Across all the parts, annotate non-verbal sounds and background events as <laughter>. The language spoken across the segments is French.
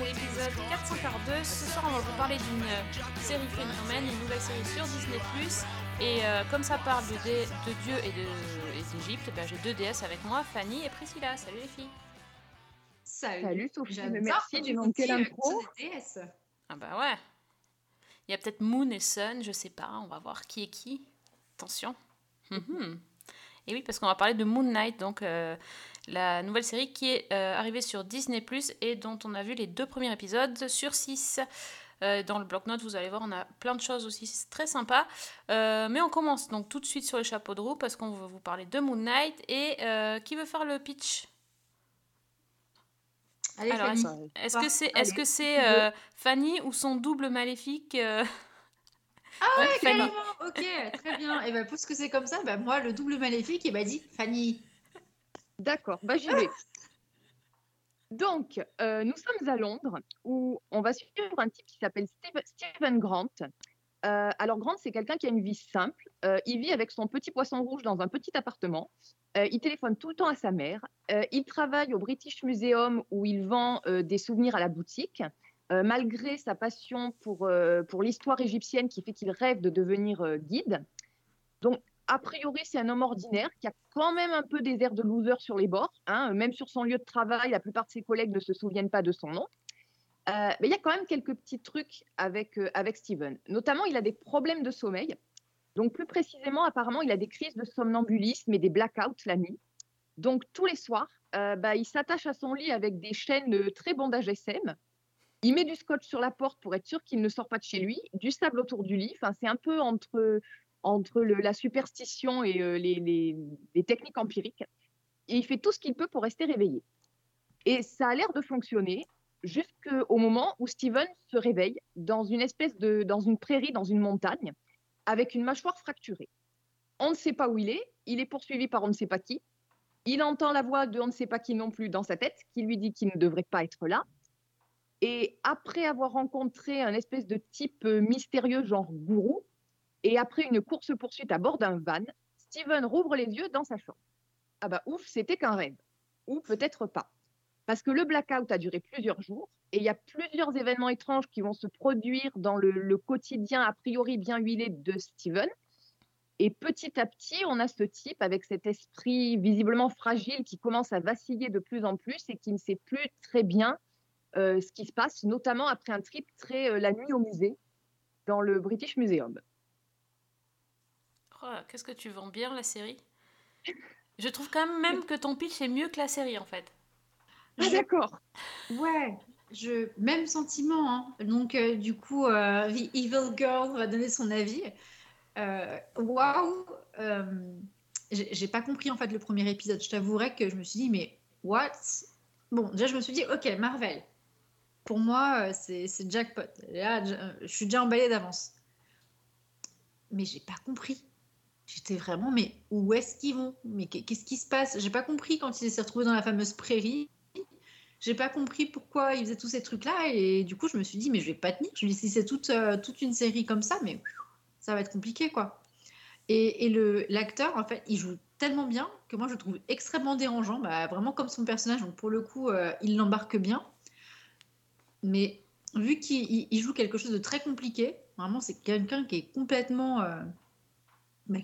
c'est l'épisode 442. Ce soir, on va vous parler d'une euh, série phénomène, une nouvelle série sur Disney+. Et euh, comme ça parle de, dé- de Dieu et d'Égypte, eh ben, j'ai deux déesses avec moi, Fanny et Priscilla. Salut les filles. Salut. Salut Sophie, merci du des déesses. Ah bah ouais. Il y a peut-être Moon et Sun, je sais pas, on va voir qui est qui. Attention. Mhm. Et oui, parce qu'on va parler de Moon Knight, donc euh, la nouvelle série qui est euh, arrivée sur Disney ⁇ et dont on a vu les deux premiers épisodes sur 6. dans le bloc-notes, vous allez voir, on a plein de choses aussi, c'est très sympa. Euh, mais on commence donc tout de suite sur les chapeaux de roue parce qu'on va vous parler de Moon Knight. Et euh, qui veut faire le pitch? Allez, Alors, Fanny. Est-ce que c'est allez, est -ce que qui c'est veut euh, Fanny ou son double maléfique euh, Ah ouais, Fanny. carrément. Ok, très bien. Et ben puisque c'est comme ça, bah, moi, le double maléfique, il m'a dit Fanny. D'accord, bah j'y vais. Donc, euh, nous sommes à Londres où on va suivre un type qui s'appelle Stephen Grant. Euh, alors, Grant, c'est quelqu'un qui a une vie simple. Euh, il vit avec son petit poisson rouge dans un petit appartement. Il téléphone tout le temps à sa mère. Il travaille au British Museum où il vend des souvenirs à la boutique. Malgré sa passion pour, pour l'histoire égyptienne qui fait qu'il rêve de devenir guide. Donc, a priori, c'est un homme ordinaire qui a quand même un peu des airs de loser sur les bords. hein. Même sur son lieu de travail, la plupart de ses collègues ne se souviennent pas de son nom. Euh, mais il y a quand même quelques petits trucs avec, euh, avec Steven. Notamment, il a des problèmes de sommeil. Donc, plus précisément, apparemment, il a des crises de somnambulisme et des blackouts la nuit. Donc, tous les soirs, euh, bah, il s'attache à son lit avec des chaînes très bondage SM. Il met du scotch sur la porte pour être sûr qu'il ne sort pas de chez lui, du sable autour du lit. Enfin, c'est un peu entre entre la superstition et euh, les, techniques empiriques. Il fait tout ce qu'il peut pour rester réveillé. Et ça a l'air de fonctionner jusqu'au moment où Steven se réveille dans une espèce de, dans une prairie, dans une montagne, avec une mâchoire fracturée. On ne sait pas où il est, il est poursuivi par on ne sait pas qui. Il entend la voix de on ne sait pas qui non plus dans sa tête, qui lui dit qu'il ne devrait pas être là. Et après avoir rencontré un espèce de type euh, mystérieux, genre gourou, et après une course-poursuite à bord d'un van, Steven rouvre les yeux dans sa chambre. Ah bah ouf, c'était qu'un rêve. Ou peut-être pas. Parce que le blackout a duré plusieurs jours et il y a plusieurs événements étranges qui vont se produire dans le, quotidien a priori bien huilé de Steven. Et petit à petit, on a ce type avec cet esprit visiblement fragile qui commence à vaciller de plus en plus et qui ne sait plus très bien euh, ce qui se passe, notamment après un trip très euh, la nuit au musée dans le British Museum. Oh, Qu'est-ce que tu vends bien la série? Je trouve quand même, même que ton pitch est mieux que la série en fait. Ah Je- d'accord. Ouais, je... même sentiment. hein. Donc, euh, du coup, euh, The Evil Girl va donner son avis. Euh, Waouh! euh, j'ai pas compris en fait le premier épisode. Je t'avouerai que je me suis dit, mais what? Bon, déjà, je me suis dit, ok, Marvel. Pour moi, c'est c'est jackpot. Là, je, je suis déjà emballée d'avance. Mais j'ai pas compris. J'étais vraiment, mais où est-ce qu'ils vont? Mais qu'est- qu'est-ce qui se passe? J'ai pas compris quand il s'est retrouvé dans la fameuse prairie. J'ai pas compris pourquoi il faisait tous ces trucs-là et du coup je me suis dit mais je vais pas tenir. Je me dis si c'est toute, euh, toute une série comme ça, mais ça va être compliqué quoi. Et, et le l'acteur en fait il joue tellement bien que moi je le trouve extrêmement dérangeant, bah, vraiment comme son personnage. Donc pour le coup euh, il l'embarque bien, mais vu qu'il il- il joue quelque chose de très compliqué, vraiment c'est quelqu'un qui est complètement euh,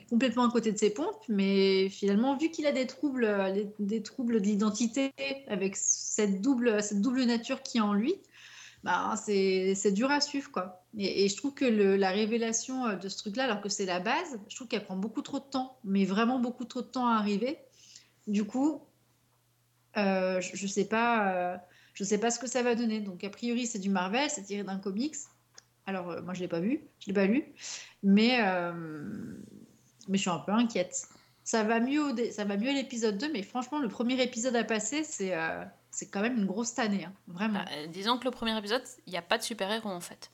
complètement à côté de ses pompes, mais finalement, vu qu'il a des troubles, euh, des troubles d'identité avec cette double, cette double nature qui est en lui, bah, c'est dur à suivre. Quoi. Et, je trouve que la révélation euh, de ce truc-là, alors que c'est la base, je trouve qu'elle prend beaucoup trop de temps, mais vraiment beaucoup trop de temps à arriver. Du coup, euh, je ne sais, pas, je sais pas ce que ça va donner. Donc, a priori, c'est du Marvel, c'est tiré d'un comics. Alors, moi, je ne l'ai pas vu, je l'ai pas lu, mais, mais je suis un peu inquiète. Ça va mieux, au ça va mieux à l'épisode 2, mais franchement, le premier épisode à passer, c'est euh, c'est quand même une grosse tannée, hein, vraiment. Bah, euh, disons que le premier épisode, il n'y a pas de super-héros en fait.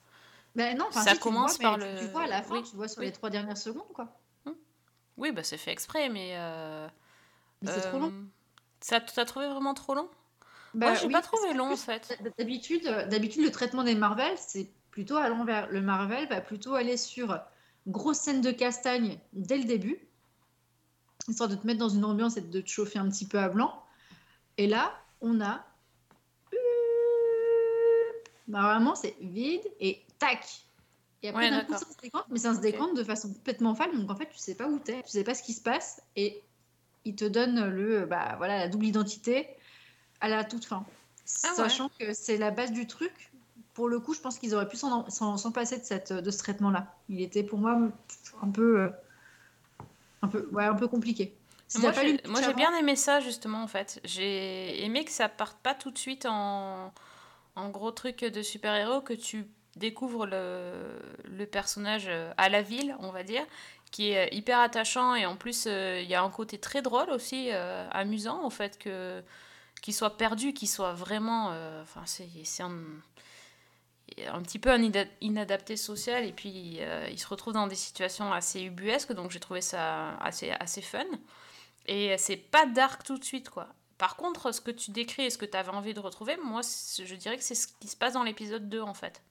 Ben non, ça si, commence vois, par le- Tu vois à la fin, oui, tu vois sur oui. les trois dernières secondes, quoi. Oui, bah c'est fait exprès, mais. euh, Mais c'est trop long. Ça, t'as trouvé vraiment trop long? Bah Moi, j'ai oui, pas trouvé long en fait. D'habitude, d'habitude, le traitement des Marvel, c'est plutôt à l'envers. Le Marvel va plutôt aller sur grosse scène de castagne dès le début, histoire de te mettre dans une ambiance et de te chauffer un petit peu à blanc. Et là, on a. Bah, vraiment, c'est vide et tac. Et après, Ouais, d'un coup, ça se décompte, mais ça se Ok. décompte de façon complètement folle. Donc, en fait, tu sais pas où t'es, tu sais pas ce qui se passe. Et il te donne le, bah, voilà, la double identité à la toute fin. Ah ouais. Sachant que c'est la base du truc. Pour le coup, je pense qu'ils auraient pu s'en passer de, cette, de ce traitement-là. Il était pour moi un peu, euh, un peu, ouais, un peu compliqué. Si Moi, j'ai- bien aimé ça justement en fait. J'ai aimé que ça parte pas tout de suite en, en gros truc de super-héros, que tu découvres le, le personnage euh, à la ville, on va dire, qui est euh, hyper attachant et en plus il y a un côté très drôle aussi, euh, amusant en fait, que qu'il soit perdu, qu'il soit vraiment. euh, Enfin, c'est un, un petit peu un inadapté social et puis euh, il se retrouve dans des situations assez ubuesques, donc j'ai trouvé ça assez, assez fun. Et c'est pas dark tout de suite, quoi. Par contre, ce que tu décris et ce que tu avais envie de retrouver, moi, je dirais que c'est ce qui se passe dans l'épisode 2, en fait.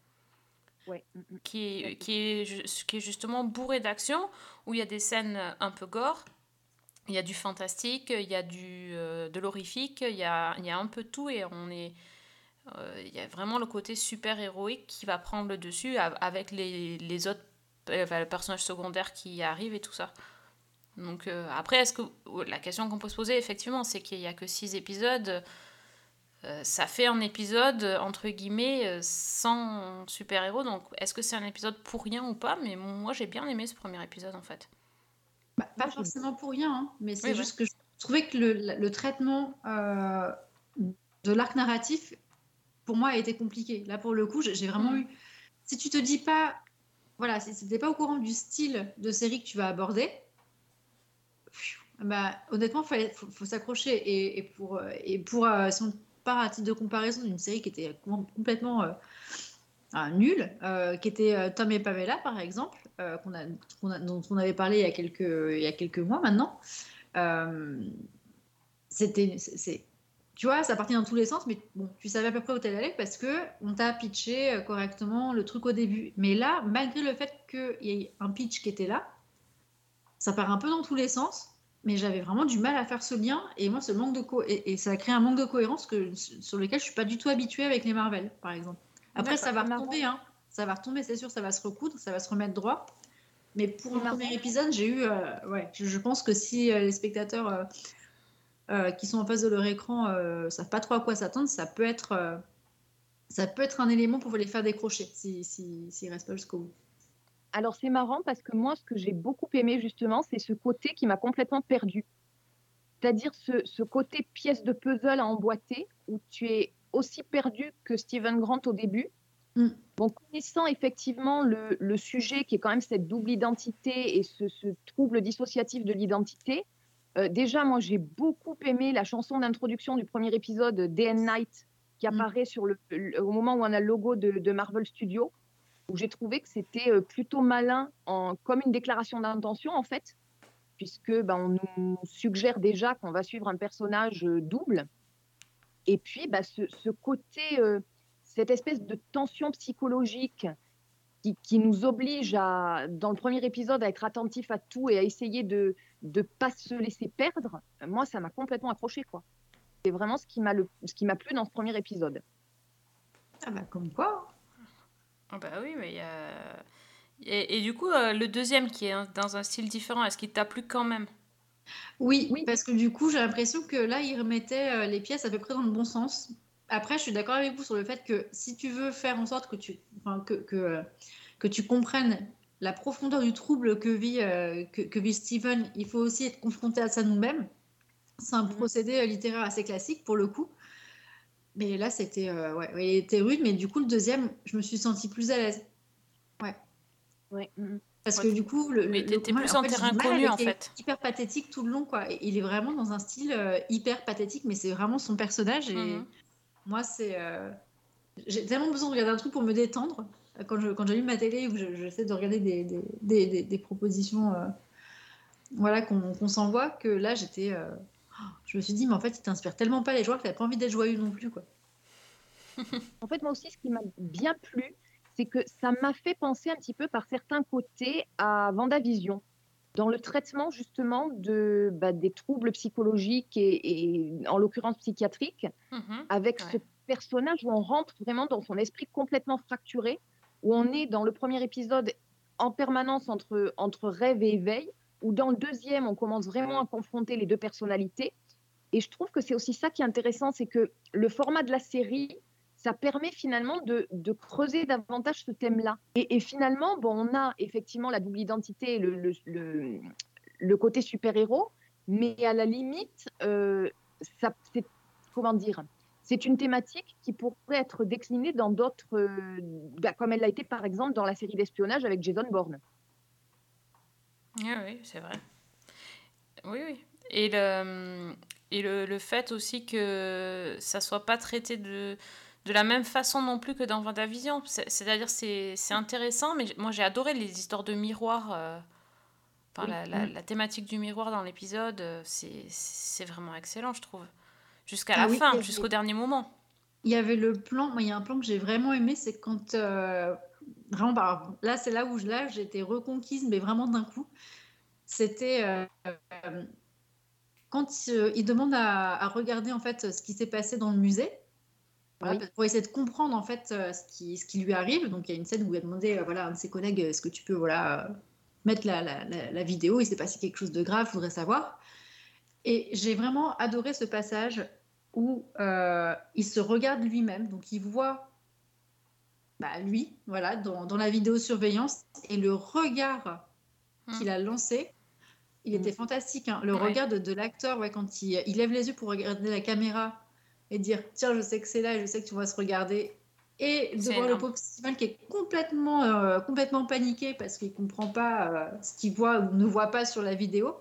Ouais. mm, mm. Qui est, qui est, qui est justement bourré d'action, où il y a des scènes un peu gore, il y a du fantastique, il y a du, euh, de l'horrifique, il y a, il y a un peu tout, et on est... euh, il y a vraiment le côté super héroïque qui va prendre le dessus av- avec les, les autres euh, enfin, personnages secondaires qui arrivent et tout ça. Donc euh, après, est-ce que la question qu'on peut se poser effectivement, c'est qu'il n'y a que six épisodes. Euh, ça fait un épisode entre guillemets sans super héros. Donc est-ce que c'est un épisode pour rien ou pas? Mais moi j'ai bien aimé ce premier épisode en fait. Bah, pas forcément pour rien, hein, mais c'est Oui, juste que je trouvais que le, le traitement euh, de l'arc narratif, pour moi, a été compliqué. Là, pour le coup, j'ai vraiment Mm. eu. Si tu te dis pas, voilà, si tu n'es pas au courant du style de série que tu vas aborder, bah, honnêtement, il faut, faut s'accrocher. Et, et pour, et pour euh, si on part à titre de comparaison d'une série qui était com- complètement euh, nulle, euh, qui était Tom et Pamela, par exemple, qu'on a, qu'on a- dont on avait parlé il y a quelques, il y a quelques mois maintenant. C'était, c'est- tu vois, ça partait dans tous les sens, mais bon, tu savais à peu près où t'allais aller parce que on t'a pitché euh, correctement le truc au début. Mais là, malgré le fait qu'il y ait un pitch qui était là, ça part un peu dans tous les sens. Mais j'avais vraiment du mal à faire ce lien et moi, ce manque de co et, et ça a créé un manque de cohérence que, sur lequel je suis pas du tout habituée avec les Marvel, par exemple. Après, ça va retomber, hein. Ça va retomber, c'est sûr, ça va se recoudre, ça va se remettre droit. Mais pour le premier épisode, j'ai eu, euh, ouais, je, je pense que si euh, les spectateurs euh, euh, qui sont en face de leur écran euh, savent pas trop à quoi s'attendre, ça peut être, euh, ça peut être un élément pour les faire décrocher si, si, s'ils restent pas jusqu'au bout. Alors c'est marrant parce que moi, ce que j'ai beaucoup aimé justement, c'est ce côté qui m'a complètement perdu. C'est-à-dire ce, ce côté pièce de puzzle à emboîter où tu es aussi perdu que Stephen Grant au début. Mm. Bon, connaissant effectivement le, le sujet qui est quand même cette double identité et ce, ce trouble dissociatif de l'identité, euh, déjà moi j'ai beaucoup aimé la chanson d'introduction du premier épisode Day and Night qui Mm. apparaît sur le, le- au moment où on a le logo de, de Marvel Studios où j'ai trouvé que c'était euh, plutôt malin, en, comme une déclaration d'intention en fait, puisque ben, on nous suggère déjà qu'on va suivre un personnage euh, double. Et puis bah, ce, ce côté, euh, cette espèce de tension psychologique qui, qui nous oblige à, dans le premier épisode, à être attentif à tout et à essayer de ne pas se laisser perdre, moi ça m'a complètement accroché quoi. C'est vraiment ce qui m'a le- ce qui m'a plu dans ce premier épisode. Ah bah comme quoi. Ah bah oui, mais il y a... Et, et du coup, euh, le deuxième qui est dans un style différent, est-ce qu'il t'a plu quand même? Oui, Oui. parce que du coup, j'ai l'impression que là, ils remettaient euh, les pièces à peu près dans le bon sens. Après, je suis d'accord avec vous sur le fait que si tu veux faire en sorte que tu, enfin, que, que, que tu comprennes la profondeur du trouble que vit, euh, que, que vit Steven, il faut aussi être confronté à ça nous-mêmes. C'est un Mhm. procédé euh, littéraire assez classique pour le coup. Mais là, c'était euh, ouais, ouais, il était rude, mais du coup, le deuxième, je me suis sentie plus à l'aise. Ouais. mm, mm. Parce Ouais, que du coup, le, mais le- t'étais plus en fait, terrain connu, en fait. Hyper pathétique tout le long, quoi. Il est vraiment dans un style euh, hyper pathétique, mais c'est vraiment son personnage. Et. Moi, c'est. euh, J'ai tellement besoin de regarder un truc pour me détendre. Quand je quand j'allume ma télé je- j'essaie de regarder des, propositions euh, voilà, qu'on s'envoie, que là, j'étais. euh, je me suis dit, mais en fait, il t'inspire tellement pas les joueurs que t'as pas envie d'être joyeux non plus, quoi. En fait, moi aussi, ce qui m'a bien plu, c'est que ça m'a fait penser un petit peu par certains côtés à Vendavision, dans le traitement justement de, bah, des troubles psychologiques et, et en l'occurrence psychiatriques, Mhm. avec ce personnage où on rentre vraiment dans son esprit complètement fracturé, où on est dans le premier épisode en permanence entre, entre rêve et éveil, où dans le deuxième, on commence vraiment à confronter les deux personnalités. Et je trouve que c'est aussi ça qui est intéressant, c'est que le format de la série, ça permet finalement de, creuser davantage ce thème-là. Et, finalement, bon, on a effectivement la double identité, le, côté super-héros, mais à la limite, euh, c'est, une thématique qui pourrait être déclinée dans d'autres, euh, bah, comme elle l'a été par exemple dans la série d'espionnage avec Jason Bourne. Oui, oui, c'est vrai. Oui, oui. Et le, le, fait aussi que ça soit pas traité de, de la même façon non plus que dans Vendavision. C'est- C'est-à-dire c'est c'est intéressant, mais moi j'ai adoré les histoires de miroir. euh, enfin, Oui. la, la, la thématique du miroir dans l'épisode, euh, c'est c'est vraiment excellent, je trouve. Jusqu'à Ah la oui, fin, avait- jusqu'au dernier moment. Il y avait le plan, moi il y a un plan que j'ai vraiment aimé, c'est quand euh, vraiment par- là c'est là où je- là j'ai été reconquise, mais vraiment d'un coup. C'était euh, quand il demande à, à regarder en fait ce qui s'est passé dans le musée. Voilà, Oui. pour essayer de comprendre en fait euh, ce qui, ce qui lui arrive. Donc il y a une scène où il a demandé euh, voilà, à un de ses collègues est-ce que tu peux voilà, euh, mettre la, la- la- la vidéo? Il s'est passé quelque chose de grave, je voudrais savoir. Et j'ai vraiment adoré ce passage où euh, il se regarde lui-même, donc il voit bah, lui, voilà, dans, dans la vidéosurveillance, et le regard Hmm. qu'il a lancé, il était Hmm. fantastique. hein. Le Ouais. regard de, de l'acteur, ouais, quand il, il lève les yeux pour regarder la caméra et dire tiens, je sais que c'est là, et je sais que tu vas se regarder. Et de voir le pauvre Steven qui est complètement, euh, complètement paniqué parce qu'il comprend pas euh, ce qu'il voit ou ne voit pas sur la vidéo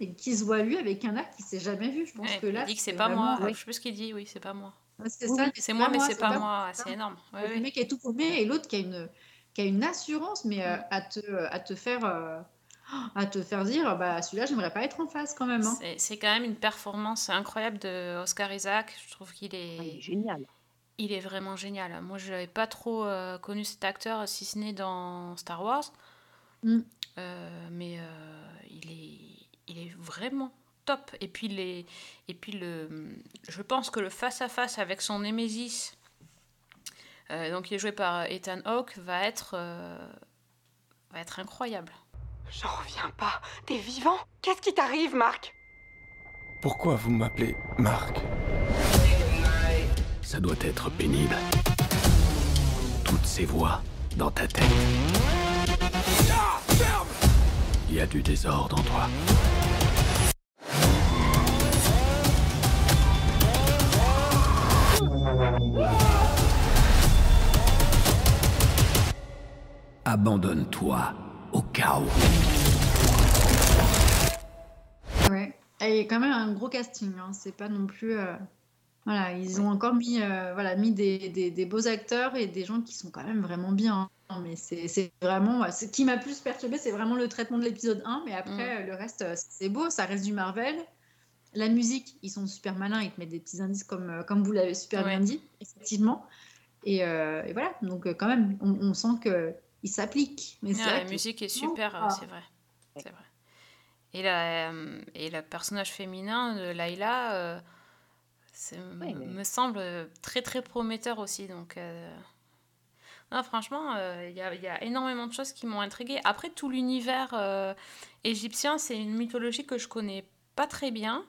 et qui se voit lui avec un acte qu'il s'est jamais vu. Je pense Ouais, que là, il dit que c'est pas moi. Je sais plus ce qu'il dit, oui, c'est pas moi. C'est Oui, ça, oui, mais C'est moi, mais c'est pas c'est moi. C'est énorme. Ouais, Le mec est tout paumé et l'autre qui a une qui a une assurance, mais euh, à te à te faire euh, à te faire dire bah celui-là j'aimerais pas être en face quand même. hein. C'est- C'est quand même une performance incroyable de Oscar Isaac. Je trouve qu'il Ah, il est est, génial. il est vraiment génial. Moi, je n'avais pas trop euh, connu cet acteur, si ce n'est dans Star Wars. Mm. Euh, mais euh, il, est, il est vraiment top. Et puis, les, et puis le, je pense que le face-à-face avec son Némésis, euh, donc qui est joué par Ethan Hawke, va être, euh, va être incroyable. J'en reviens pas. T'es vivant Qu'est-ce qui t'arrive, Marc? Pourquoi vous m'appelez Marc? Ça doit être pénible. Toutes ces voix dans ta tête. Il y a du désordre en toi. Abandonne-toi au chaos. Ouais. Et il y a quand même un gros casting. hein. C'est pas non plus. euh, Voilà, ils ont encore mis, euh, voilà, mis des, des- des beaux acteurs et des gens qui sont quand même vraiment bien. hein. Mais c'est c'est vraiment. ouais, Ce qui m'a plus perturbé, c'est vraiment le traitement de l'épisode 1. Mais après, euh, le reste, c'est beau, ça reste du Marvel. La musique, ils sont super malins, ils te mettent des petits indices comme, comme vous l'avez super Ouais. bien dit, effectivement. Et, euh, et voilà, donc quand même, on, on sent Mais c'est Ah, la que- musique est super, euh, Ah. c'est vrai. C'est vrai. Et, la, euh, et le personnage féminin de Laila euh, c'est- Ouais, mais- me semble très très prometteur aussi. Donc, euh, non, franchement, euh, il y, a, il y a énormément de choses qui m'ont intriguée. Après, tout l'univers euh, égyptien, c'est une mythologie que je connais pas très bien.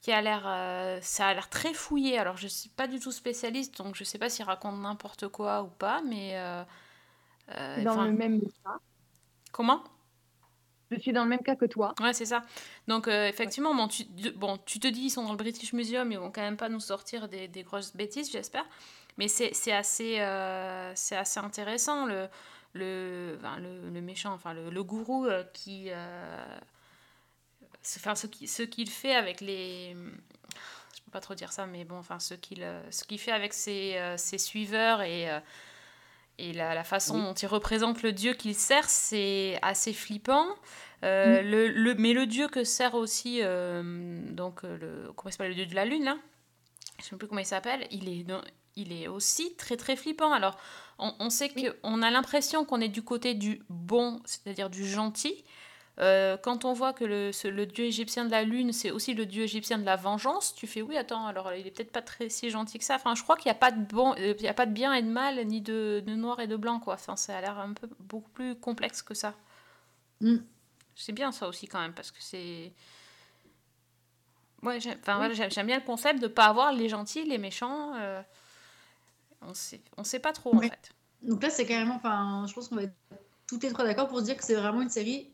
Qui a l'air, euh, ça a l'air très fouillé. Alors, je suis pas du tout spécialiste, donc je sais pas s'il raconte n'importe quoi ou pas, mais euh, Dans le même cas. comment? Je suis dans le même cas que toi. Ouais, c'est ça. Donc, euh, effectivement, bon tu, bon, tu te dis, ils sont dans le British Museum, ils vont quand même pas nous sortir des, des grosses bêtises, j'espère. Mais c'est assez, euh, c'est assez intéressant, le, le, enfin, le, le méchant, enfin, le, le gourou euh, qui. enfin, ce qu'il ce fait avec les. Je peux pas trop dire ça, mais bon, enfin, ce qu'il fait avec ses, ses suiveurs et. Et la, la façon Oui. dont il représente le dieu qu'il sert, c'est assez flippant. Euh, le, le- mais le dieu que sert aussi, euh, donc euh, le, comment il s'appelle, le dieu de la lune, là Je ne sais plus comment il s'appelle. Il est, il est aussi très très flippant. Alors, on, on sait Oui. qu'on a l'impression qu'on est du côté du bon, c'est-à-dire du gentil. Euh, quand on voit que le, ce- le dieu égyptien de la lune, c'est aussi le dieu égyptien de la vengeance, tu fais oui, attends, alors il est peut-être pas très si gentil que ça. Enfin, je crois qu'il n'y a pas de bon, euh, il y a pas de bien et de mal, ni de, de noir et de blanc, quoi. Enfin, ça a l'air un peu beaucoup plus complexe que ça. Mm. C'est bien ça aussi quand même, parce que c'est. Ouais, j'aime enfin, Oui. voilà, j'aime bien le concept de pas avoir les gentils, les méchants. euh, On sait, on sait pas trop en fait. Donc là, c'est carrément, enfin, je pense qu'on va être toutes les trois d'accord pour se dire que c'est vraiment une série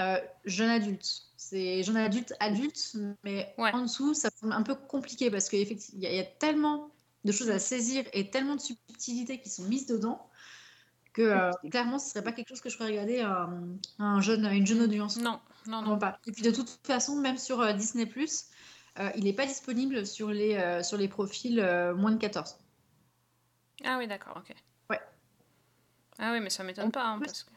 euh, jeune adulte. C'est jeune adulte, adulte, mais Ouais. en dessous, ça semble un peu compliqué parce qu'il y, y a tellement de choses à saisir et tellement de subtilités qui sont mises dedans que euh, clairement, ce serait pas quelque chose que je ferais regarder à, un- à un jeune, à une jeune audience. Non, non, non. pas. Et puis de toute façon, même sur euh, Disney+, euh, il n'est pas disponible sur les, euh, sur les profils euh, moins de 14. Ah oui, d'accord, ok. Ouais. Ah oui, mais ça m'étonne En pas, hein, plus- parce que.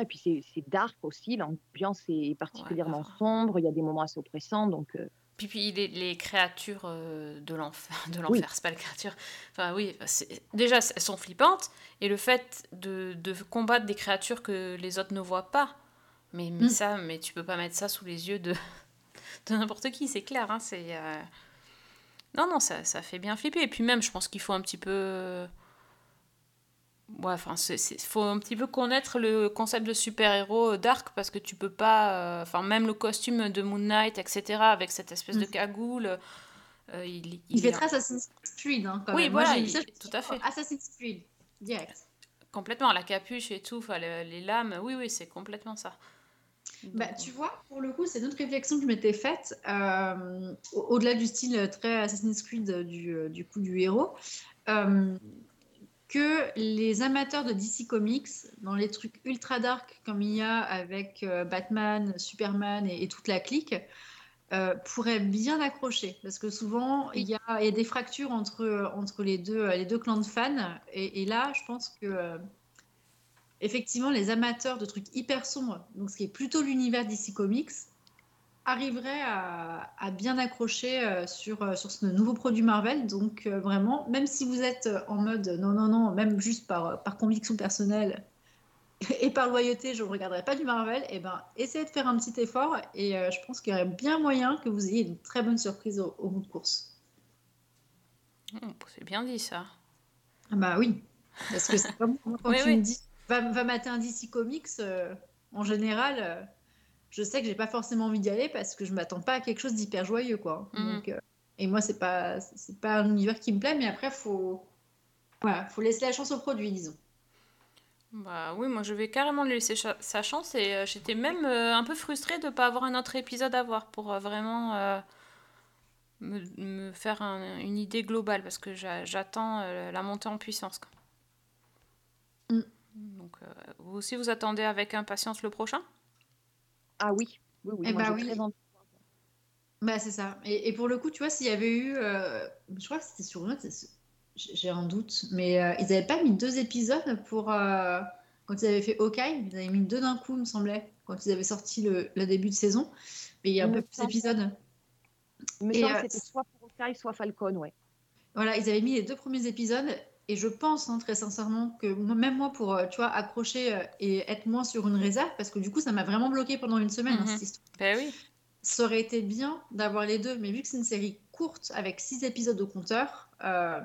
Et puis c'est dark aussi, l'ambiance est particulièrement sombre, il y a des moments assez oppressants, donc euh, Puis, puis les, les créatures euh, de l'enfer, de Oui. l'enfer, c'est pas les créatures. Enfin oui, déjà elles sont flippantes et le fait de, de combattre des créatures que les autres ne voient pas, mais, mais Mm. ça, mais tu peux pas mettre ça sous les yeux de, <laughs> de n'importe qui, c'est clair. Hein, c'est euh, non non ça, ça fait bien flipper et puis même je pense qu'il faut un petit peu Ouais, enfin, faut un petit peu connaître le concept de super-héros euh, dark parce que tu peux pas. euh, Enfin, même le costume de Moon Knight, etc., avec cette espèce de Mm. cagoule, euh, il, Il, fait est très Assassin's Creed, hein, quand Oui, même. Moi, voilà, il- tout à fait. Assassin's Creed, direct. complètement la capuche et tout, les lames. Oui, oui, c'est complètement ça. Bah, tu vois, pour le coup, c'est une autre réflexion que je m'étais faite, euh, au- au-delà du style très Assassin's Creed du, du coup du héros, euh, que les amateurs de DC Comics, dans les trucs ultra dark comme il y a avec euh, Batman, Superman et, et toute la clique, euh, pourraient bien accrocher. Parce que souvent, il y a, il y a des fractures entre, entre les, deux, les deux clans de fans. Et, et là, je pense que... euh, effectivement, les amateurs de trucs hyper sombres, donc ce qui est plutôt l'univers DC Comics, arriveraient à, à bien accrocher euh, sur, euh, sur ce nouveau produit Marvel. Donc euh, vraiment, même si vous êtes en mode non, non, non, même juste par, par conviction personnelle <laughs> et par loyauté, je ne regarderai pas du Marvel, et ben essayez de faire un petit effort et euh, je pense qu'il y aurait bien moyen que vous ayez une très bonne surprise au, au bout de course. oh, c'est bien dit ça. Ah bah oui, parce que c'est quand <laughs> Oui, tu oui. me dis va, va mater un DC Comics, euh, en général, je sais que j'ai pas forcément envie d'y aller parce que je m'attends pas à quelque chose d'hyper joyeux, quoi. Donc, euh, et moi, c'est pas c'est pas un univers qui me plaît, mais après, faut voilà, faut laisser la chance au produit, disons. Bah oui, moi je vais carrément lui laisser cha- sa chance et euh, j'étais même euh, un peu frustrée de ne pas avoir un autre épisode à voir pour euh, vraiment me, me faire un- une idée globale parce que j'a- j'attends la montée en puissance. quoi. Mm. Donc vous aussi vous attendez avec impatience le prochain? Ah oui, oui, oui, Eh moi bah oui. très envie. Bah, c'est ça. Et, et pour le coup, tu vois, s'il y avait eu. euh, je crois que c'était sur une J'ai un doute. Mais euh, ils n'avaient pas mis deux épisodes pour. euh, quand ils avaient fait Hawkeye, ils avaient mis deux d'un coup, il me semblait, quand ils avaient sorti le, le début de saison. Mais il y a un peu plus d'épisodes. Que c'était soit pour Hawkeye, soit Falcon, ouais. Voilà, ils avaient mis les deux premiers épisodes. Et je pense, hein, très sincèrement, que moi- même moi, pour euh, tu vois, accrocher euh, et être moins sur une réserve, parce que du coup, ça m'a vraiment bloqué pendant une semaine, hein, Mhm. cette histoire. Ben oui. ça aurait été bien d'avoir les deux, mais vu que c'est une série courte avec six épisodes au compteur, euh,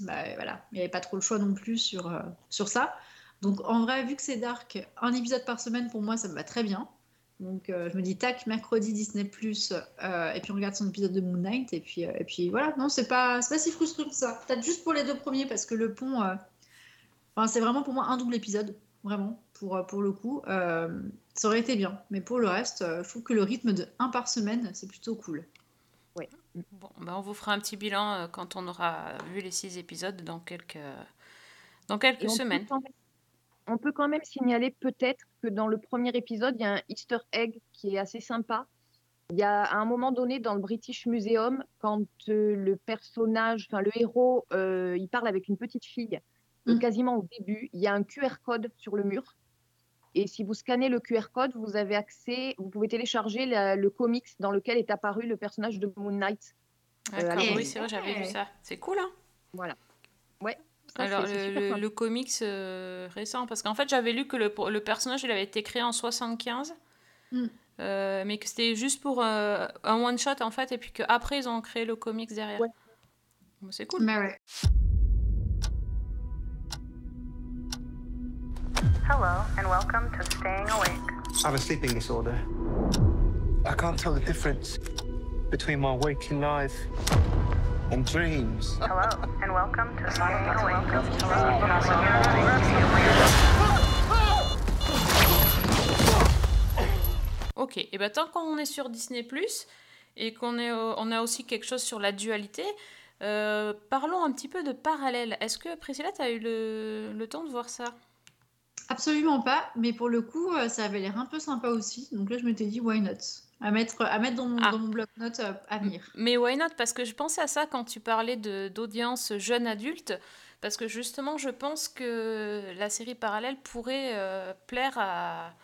bah, voilà, il n'y avait pas trop le choix non plus sur, euh, sur ça. Donc en vrai, vu que c'est dark, un épisode par semaine pour moi, ça me va très bien. Donc euh, je me dis tac, mercredi Disney euh, et puis on regarde son épisode de Moon Knight et puis euh, et puis voilà. Non, c'est pas c'est pas si frustrant que ça. Peut-être juste pour les deux premiers parce que le pont, euh, enfin, c'est vraiment pour moi un double épisode, vraiment pour pour le coup. Euh, ça aurait été bien, mais pour le reste, euh, je trouve que le rythme de un par semaine, c'est plutôt cool. Bon, ben on vous fera un petit bilan euh, quand on aura vu les six épisodes dans quelques, dans quelques Et on peut semaines. on peut quand même signaler peut-être que dans le premier épisode, il y a un Easter egg qui est assez sympa. Il y a à un moment donné dans le British Museum, quand euh, le personnage, enfin le héros, euh, il parle avec une petite fille Mm. quasiment au début, il y a un QR code sur le mur. Et si vous scannez le QR code, vous avez accès, vous pouvez télécharger la- le comics dans lequel est apparu le personnage de Moon Knight. Euh, oui, c'est vrai, j'avais vu ça. C'est cool, hein Voilà. Ouais. Ça, Alors, le, super le- le comics euh, récent, parce qu'en fait, j'avais lu que le, le personnage, il avait été créé en 75, Mm. euh, mais que c'était juste pour euh, un one-shot, en fait, et puis qu'après, ils ont créé le comics derrière. Ouais. Bon, c'est cool. Mais ouais. Hello, and welcome to Staying Awake. I have a sleeping disorder. I can't tell the difference between my waking life and dreams. Hello, and welcome to. Ok, et bien tant qu'on est sur Disney ⁇ et qu'on est, au- on a aussi quelque chose sur la dualité, euh, parlons un petit peu de parallèle. Est-ce que Priscilla, tu as eu le, le temps de voir ça? Absolument pas, mais pour le coup, euh, ça avait l'air un peu sympa aussi. Donc là, je m'étais dit, why not? À mettre, à mettre dans mon, Ah. dans mon bloc-notes euh, à venir. Mais why not? Parce que je pensais à ça quand tu parlais de- d'audience jeune adulte, parce que justement, je pense que la série parallèle pourrait euh, plaire à,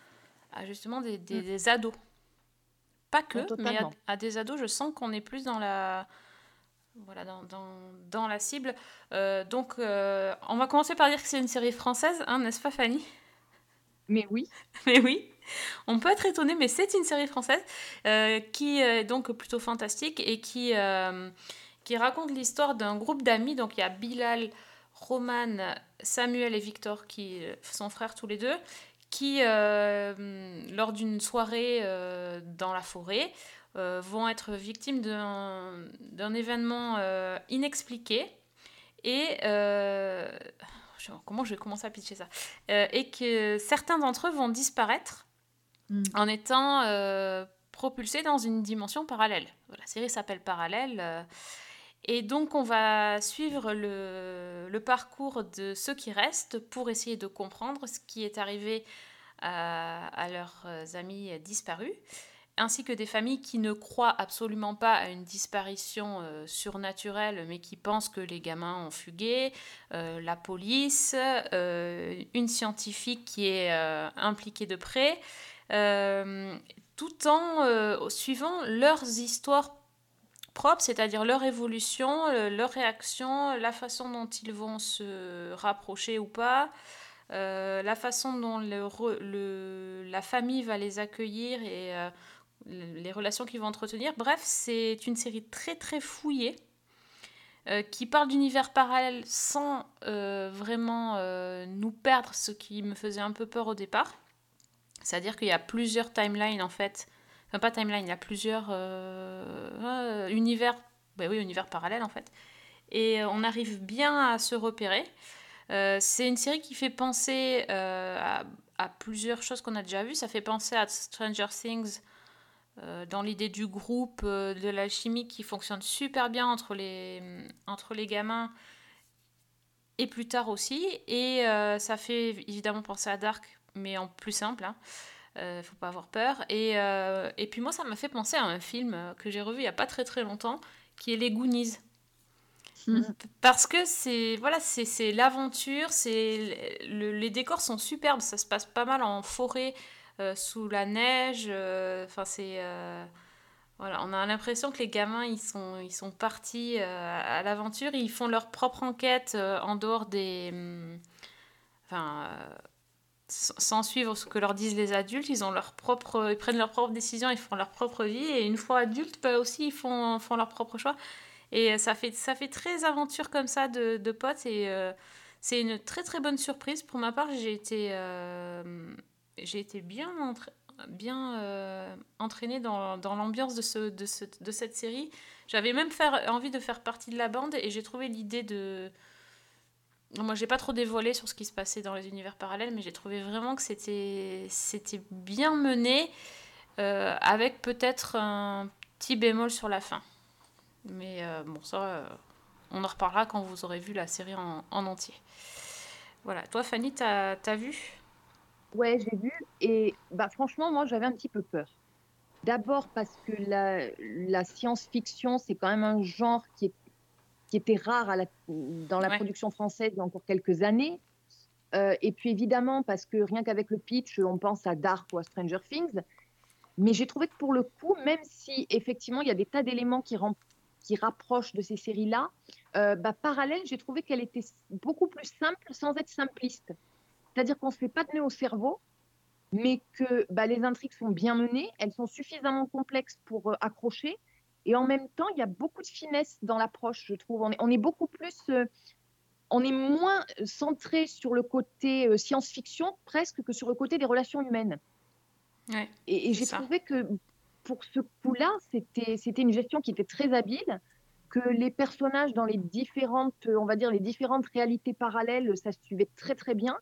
à justement des, des- Mm. des ados. Pas que, Ouais, mais à, totalement. à des ados, je sens qu'on est plus dans la, voilà, dans, dans, dans la cible. Euh, donc, euh, on va commencer par dire que c'est une série française, hein, n'est-ce pas Fanny? Mais oui, <laughs> mais oui, <laughs> on peut être étonné, mais c'est une série française euh, qui est donc plutôt fantastique et qui, euh, qui raconte l'histoire d'un groupe d'amis. Donc il y a Bilal, Roman, Samuel et Victor, qui euh, sont frères tous les deux, qui, lors d'une soirée dans la forêt, vont être victimes d'un événement inexpliqué. Et comment je vais commencer à pitcher ça Et que certains d'entre eux vont disparaître Mm. en étant euh, propulsés dans une dimension parallèle. La série s'appelle Parallèle. euh, et donc, on va suivre le, parcours de ceux qui restent pour essayer de comprendre ce qui est arrivé à, à leurs euh, amis disparus, ainsi que des familles qui ne croient absolument pas à une disparition euh, surnaturelle, mais qui pensent que les gamins ont fugué, euh, la police, euh, une scientifique qui est euh, impliquée de près, euh, tout en euh, suivant leurs histoires propres, c'est-à-dire leur évolution, euh, leur réaction, la façon dont ils vont se rapprocher ou pas, euh, la façon dont la famille va les accueillir et euh, les relations qu'ils vont entretenir. Bref, c'est une série très très fouillée euh, qui parle d'univers parallèles sans euh, vraiment euh, nous perdre, ce qui me faisait un peu peur au départ. C'est-à-dire qu'il y a plusieurs timelines en fait. Enfin, pas timeline, il y a plusieurs euh, euh, univers, bah oui, univers parallèles en fait. Et euh, on arrive bien à se repérer. C'est une série qui fait penser à, plusieurs choses qu'on a déjà vues. Ça fait penser à Stranger Things dans l'idée du groupe, de l'alchimie qui fonctionne super bien entre les, entre les gamins et plus tard aussi. Et ça fait évidemment penser à Dark, mais en plus simple. Hein. Euh, faut pas avoir peur. Et, euh, et puis moi, ça m'a fait penser à un film euh, que j'ai revu il y a pas très très longtemps, qui est Les Goonies. Parce que c'est voilà, c'est l'aventure, c'est le- les décors sont superbes, ça se passe pas mal en forêt, euh, sous la neige. Enfin, c'est voilà, on a l'impression que les gamins ils sont ils sont partis à l'aventure, ils font leur propre enquête en dehors des, hum, enfin, sans suivre ce que leur disent les adultes, ils ont leur propre, ils prennent leurs propres décisions, ils font leur propre vie et une fois adultes, bah aussi ils font font leur propre choix. Et ça fait, ça fait très aventure comme ça de, de potes. Et euh, c'est une très très bonne surprise. Pour ma part, j'ai été, euh, j'ai été bien, entra- bien euh, entraînée dans, dans l'ambiance de, ce, de, ce- de cette série. J'avais même envie de faire partie de la bande et j'ai trouvé l'idée de... Moi, j'ai pas trop dévoilé sur ce qui se passait dans les univers parallèles, mais j'ai trouvé vraiment que c'était, c'était bien mené, euh, avec peut-être un petit bémol sur la fin. Mais euh, bon, ça, euh, on en reparlera quand vous aurez vu la série en, en entier. Voilà. Toi, Fanny, t'as as vu? Ouais, j'ai vu. Et bah, franchement, moi, j'avais un petit peu peur. D'abord parce que la science-fiction, c'est quand même un genre qui est, qui était rare à la- dans la Ouais. production française il y a encore quelques années. Euh, et puis évidemment, parce que rien qu'avec le pitch, on pense à Dark ou à Stranger Things. Mais j'ai trouvé que pour le coup, même si effectivement il y a des tas d'éléments qui, qui rapprochent de ces séries-là, euh, bah, parallèle, j'ai trouvé qu'elle était beaucoup plus simple sans être simpliste. C'est-à-dire qu'on ne se fait pas de nœud au cerveau, mais que bah, les intrigues sont bien menées, elles sont suffisamment complexes pour euh, accrocher. Et en même temps, il y a beaucoup de finesse dans l'approche, je trouve. On est, on est beaucoup plus. euh, on est moins centré sur le côté euh, science-fiction presque que sur le côté des relations humaines. Ouais, Et, et j'ai trouvé que pour ce coup-là, c'était une gestion qui était très habile, que les personnages dans les différentes, on va dire, les différentes réalités parallèles, ça se suivait très très bien,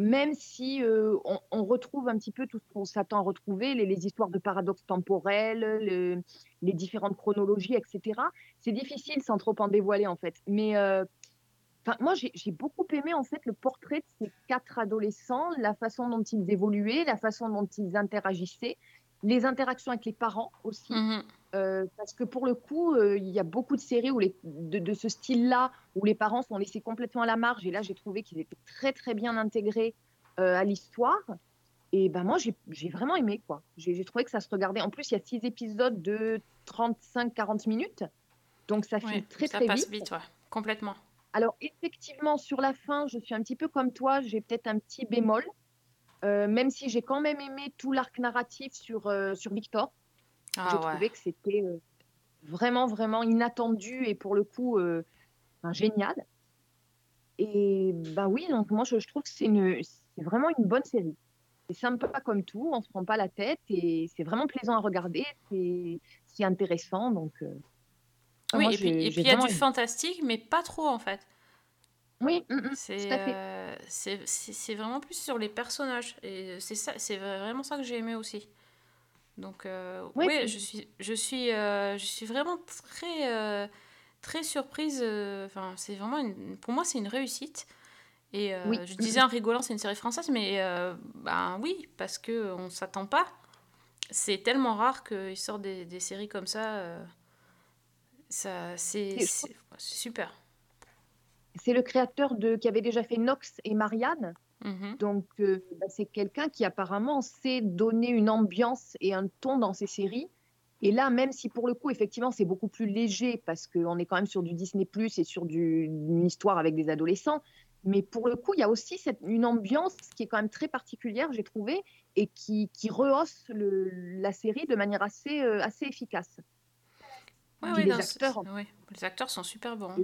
même si euh, on, retrouve un petit peu tout ce qu'on s'attend à retrouver, les, histoires de paradoxes temporels, le- les différentes chronologies, etc. C'est difficile sans trop en dévoiler en fait. Mais euh, moi, j'ai j'ai beaucoup aimé en fait le portrait de ces quatre adolescents, la façon dont ils évoluaient, la façon dont ils interagissaient, les interactions avec les parents aussi. Mhm. Euh, parce que pour le coup, euh, il y a beaucoup de séries où les, de, de ce style-là, où les parents sont laissés complètement à la marge. Et là, j'ai trouvé qu'ils étaient très, très bien intégrés euh, à l'histoire. Et ben moi, j'ai vraiment aimé. quoi. J'ai trouvé que ça se regardait. En plus, il y a six épisodes de 35-40 minutes. Donc, ça file Ouais, très, ça très passe vite. vite, ouais, complètement. Alors, effectivement, sur la fin, je suis un petit peu comme toi, j'ai peut-être un petit bémol, même si j'ai quand même aimé tout l'arc narratif sur, euh, sur Victor. Ah j'ai ouais. trouvé que c'était euh, vraiment, vraiment inattendu et pour le coup, euh, génial. Et bah oui, donc moi, je, je trouve que c'est une- c'est vraiment une bonne série. C'est sympa comme tout, on se prend pas la tête et c'est vraiment plaisant à regarder, c'est c'est intéressant. Donc, euh, Oui, moi, et puis et puis il y a du fantastique, mais pas trop en fait. Oui, mm, mm, C'est tout à fait. euh, c'est c'est- c'est vraiment plus sur les personnages. Et c'est ça, c'est vraiment ça que j'ai aimé aussi. Donc, euh, Oui, puis- je suis, je suis, euh, je suis vraiment très, euh, très surprise. euh, Enfin, c'est vraiment, une- pour moi, c'est une réussite. Et euh, Oui. je disais en rigolant, c'est une série française, mais euh, ben oui, parce que on s'attend pas. C'est tellement rare qu'ils sortent des, des séries comme ça. euh, ça, c'est Et je c'est- c'est super. C'est le créateur de qui avait déjà fait Nox et Marianne. Mhm. Donc, euh, bah, c'est quelqu'un qui apparemment sait donner une ambiance et un ton dans ses séries. Et là, même si pour le coup, effectivement, c'est beaucoup plus léger parce qu'on est quand même sur du Disney Plus et sur du- une histoire avec des adolescents. Mais pour le coup, il y a aussi cette, une ambiance qui est quand même très particulière, j'ai trouvé, et qui, qui rehausse le- la série de manière assez, euh, assez efficace. Ouais, ouais, les non, acteurs, ouais, les acteurs sont super bons.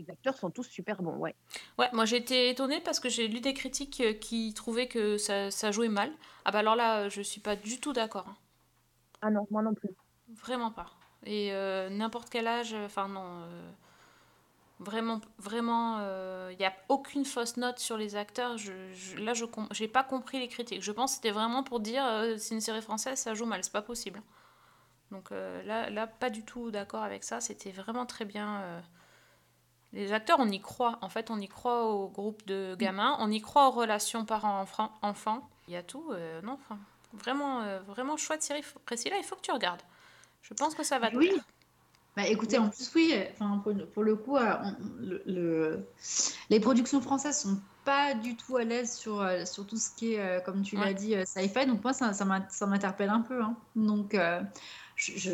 Les acteurs sont tous super bons, ouais. Ouais, moi été étonnée parce que j'ai lu des critiques euh, qui trouvaient que ça, ça jouait mal. Ah bah alors là, euh, je suis pas du tout d'accord. hein. Ah non, moi non plus. Vraiment pas. Et euh, n'importe quel âge, euh, enfin non. euh, vraiment, vraiment, il n'y a aucune fausse note sur les acteurs. Je, je- là, je j'ai pas compris les critiques. Je pense que c'était vraiment pour dire euh, c'est une série française, ça joue mal, c'est pas possible. Donc euh, là, là, pas du tout d'accord avec ça. C'était vraiment très bien. Les acteurs, on y croit. En fait, on y croit au groupe de gamins, on y croit aux relations parents-enfants. Il y a tout. euh, non, enfin, vraiment, euh, vraiment chouette série. Priscilla, il faut que tu regardes. Je pense que ça va te Oui. plaire. Bah, écoutez, en plus, oui, enfin, pour, pour le coup, euh, on- le, le- les productions françaises sont pas du tout à l'aise sur, sur tout ce qui est, comme tu l'as Ouais. dit, sci-fi. Donc, moi, ça, ça m'in- ça m'interpelle un peu. hein. Donc, je,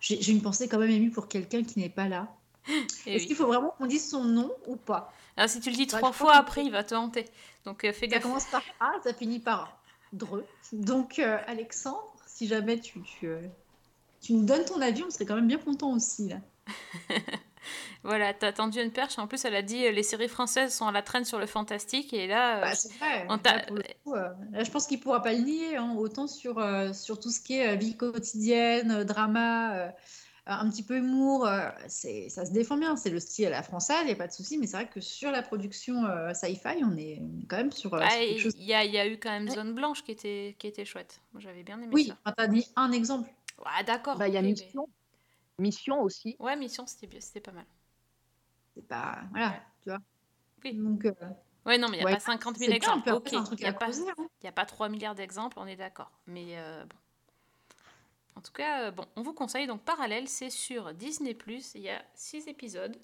j'ai une pensée quand même émue pour quelqu'un qui n'est pas là. <laughs> Est-ce Eh oui. qu'il faut vraiment qu'on dise son nom ou pas? Alors, si tu le dis Bah, trois fois après, il va te hanter. Donc euh, fais Ça gaffe. commence par A, ça finit par Dreux. Donc, euh, Alexandre, si jamais tu, tu, euh, tu nous donnes ton avis, on serait quand même bien content aussi. Là. <laughs> Voilà, t'as tendu une perche. En plus, elle a dit les séries françaises sont à la traîne sur le fantastique. Et là, Bah, c'est vrai. on Là, coup, là, je pense qu'il pourra pas le nier. hein, autant sur, sur tout ce qui est vie quotidienne, drama, un petit peu humour, euh, c'est, ça se défend bien. C'est le style à la française, il n'y a pas de souci. Mais c'est vrai que sur la production euh, sci-fi, on est, quand même sur, euh, ah, il chose. y, a, il y a eu quand même Ouais. Zone Blanche qui était, qui était chouette. Moi, j'avais bien aimé Oui, ça. enfin, t'as dit un exemple. Ouais, d'accord. Bah, il y a mais- Mission. Mission aussi. Ouais, Mission, c'était bien, c'était pas mal. C'est pas. Voilà, Ouais. tu vois. Oui. Donc, euh, Ouais, non, mais il n'y a Ouais, pas 50 000 c'est bien, exemples. il n'y a, pas- hein. il y a pas 3 milliards d'exemples, on est d'accord. Mais euh, bon. En tout cas, euh, bon, on vous conseille donc Parallèle, c'est sur Disney+, il y a 6 épisodes.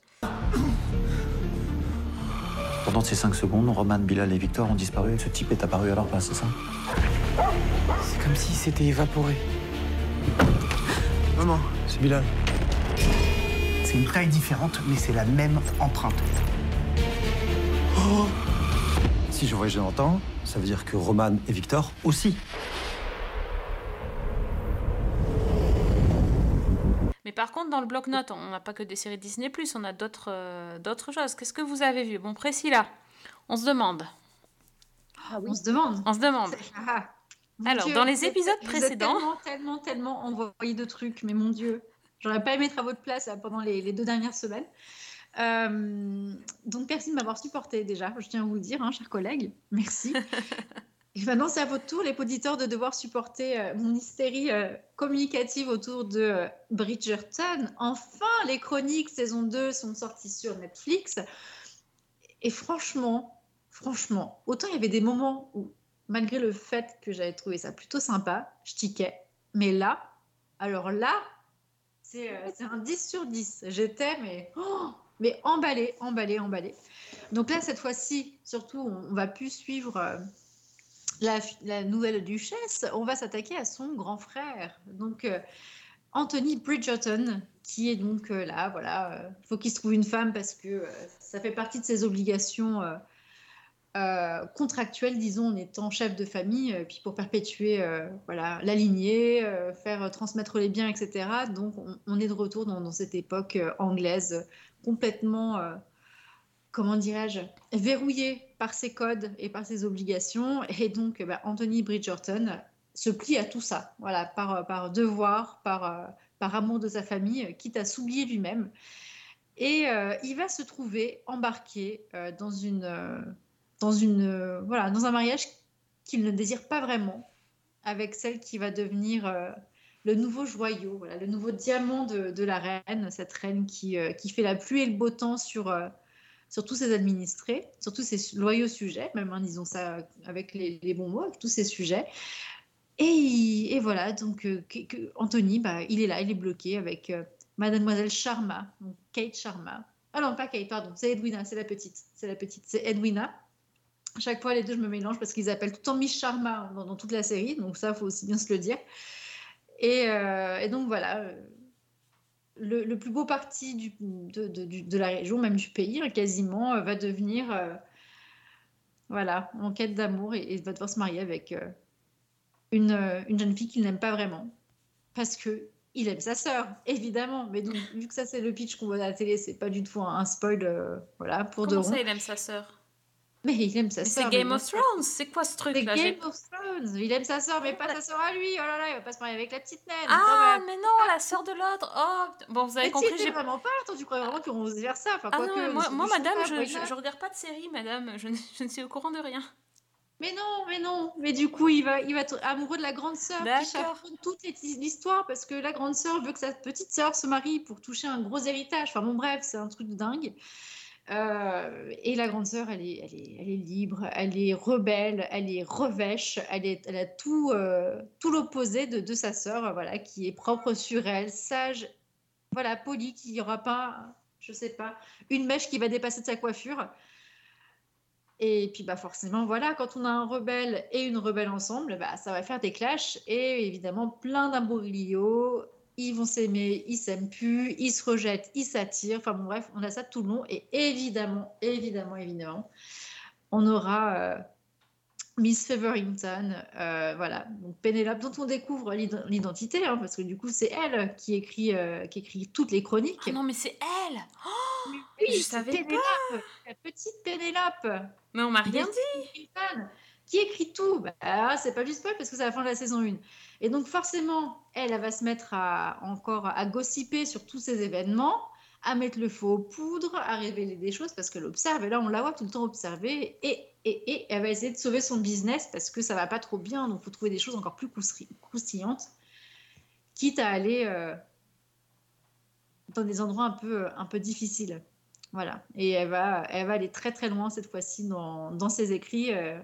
Pendant ces 5 secondes, Roman, Bilal et Victor ont disparu. Ce type est apparu à leur place, c'est ça? C'est comme s'il s'était évaporé. Maman, c'est Bilal. C'est une taille différente, mais c'est la même empreinte. Oh Si je vois et je l'entends, ça veut dire que Roman et Victor aussi. Par contre, dans le bloc-notes, on n'a pas que des séries Disney+, on a d'autres euh, d'autres choses. Qu'est-ce que vous avez vu? Bon, Priscilla, on se demande. On se demande. On se demande. Ah, mon Alors, Dieu, dans les vous épisodes vous précédents- Tellement, tellement, tellement envoyé de trucs, mais mon Dieu. J'aurais pas aimé être à votre place là, pendant les, les deux dernières semaines. Euh, donc, merci de m'avoir supporté déjà, je tiens à vous le dire, hein, chers collègues. Merci. <laughs> Maintenant, c'est à votre tour, les auditeurs, de devoir supporter euh, mon hystérie euh, communicative autour de euh, Bridgerton. Enfin, les chroniques saison 2 sont sorties sur Netflix. Et franchement, franchement, autant il y avait des moments où, malgré le fait que j'avais trouvé ça plutôt sympa, je tiquais. Mais là, alors là, c'est un 10 sur 10. J'étais, mais, oh, mais emballée, emballée, emballée. Donc là, cette fois-ci, surtout, on, va plus suivre la, nouvelle duchesse. On va s'attaquer à son grand frère. Donc, euh, Anthony Bridgerton, qui est donc euh, là, voilà, il faut qu'il se trouve une femme parce que euh, ça fait partie de ses obligations euh, euh, contractuelles, disons, en étant chef de famille, euh, puis pour perpétuer euh, voilà, la lignée, euh, faire euh, transmettre les biens, etc. Donc, on, est de retour dans, cette époque euh, anglaise euh, complètement, euh, comment dirais-je, verrouillée par ses codes et par ses obligations. Et donc, euh, bah, Anthony Bridgerton se plie à tout ça, voilà, par, devoir, par, euh, par amour de sa famille, quitte à s'oublier lui-même. Et euh, il va se trouver embarqué euh, dans une, dans une, voilà, dans un mariage qu'il ne désire pas vraiment, avec celle qui va devenir le nouveau joyau, voilà, le nouveau diamant de, de la reine, cette reine qui, qui fait la pluie et le beau temps sur, sur tous ses administrés, sur tous ses loyaux sujets, même, hein, disons ça avec les, bons mots, avec tous ses sujets. Et, il- et voilà, donc euh, Anthony, bah, il est là, il est bloqué avec euh, Mademoiselle Sharma, donc Kate Sharma. Ah non, pas Kate, pardon, c'est Edwina, c'est la petite, c'est la petite, c'est Edwina. Chaque fois, les deux, je me mélange parce qu'ils appellent tout le temps Miss Sharma dans, toute la série, donc ça, faut aussi bien se le dire. Et, euh, donc voilà, le, le plus beau parti du- de, de- du- de la région, même du pays, hein, quasiment, euh, va devenir euh, voilà, en quête d'amour et, et va devoir se marier avec euh, une, une jeune fille qu'il n'aime pas vraiment. Parce que il aime sa sœur, évidemment. Mais donc, vu que ça, c'est le pitch qu'on voit à la télé, c'est pas du tout un, spoil euh, voilà, pour de Comment rond. ça, il aime sa sœur? Mais il aime sa sœur. c'est Game of. Thrones, c'est quoi ce truc là Game of Thrones. Il aime sa sœur, mais pas sa sœur à lui. Oh là là, il va pas se marier avec la petite naine. Ah, mais non, la sœur de l'autre. Oh, bon, vous avez compris, j'ai vraiment pas. Attends, tu croyais vraiment qu'on faisait faire ça Enfin, Ah moi, moi, madame, je, regarde pas de série, madame. Je, ne- suis au courant de rien. Mais non, mais non. Mais du coup, il va, il va être amoureux de la grande sœur qui chaperonne toute l'histoire parce que la grande sœur veut que sa petite sœur se marie pour toucher un gros héritage. Enfin bon, bref, c'est un truc de dingue. Euh, et la grande sœur, elle est, elle, est, elle est libre, elle est rebelle, elle est revêche, elle, est, elle a tout, euh, tout l'opposé de, de sa sœur, voilà, qui est propre sur elle, sage, voilà, polie, qui n'y aura pas, je sais pas, une mèche qui va dépasser de sa coiffure. Et puis bah forcément, voilà, quand on a un rebelle et une rebelle ensemble, bah, ça va faire des clashs et évidemment plein d'imbroglio. Ils vont s'aimer, ils s'aiment plus, ils se rejettent, ils s'attirent. Enfin bon, bref, on a ça tout le long. Et évidemment, évidemment, évidemment, on aura euh, Miss Feverington, euh, voilà, donc Pénélope, dont on découvre l'id- l'identité, hein, parce que du coup, c'est elle qui écrit, euh, qui écrit toutes les chroniques. Ah non, mais c'est elle Oh, Oui, je savais Pénélope, la petite Pénélope. Mais on m'a rien dit. Qui écrit tout? Bah, C'est pas du spoil parce que c'est la fin de la saison 1. Et donc forcément, elle, va se mettre à, encore à gossiper sur tous ces événements, à mettre le feu aux poudres, à révéler des choses parce qu'elle observe. Et là, on la voit tout le temps observer. Et, et, et elle va essayer de sauver son business parce que ça va pas trop bien. Donc il faut trouver des choses encore plus croustillantes, quitte à aller euh, dans des endroits un peu, un peu difficiles. Voilà. Et elle va, elle va aller très très loin cette fois-ci dans, dans ses écrits. euh.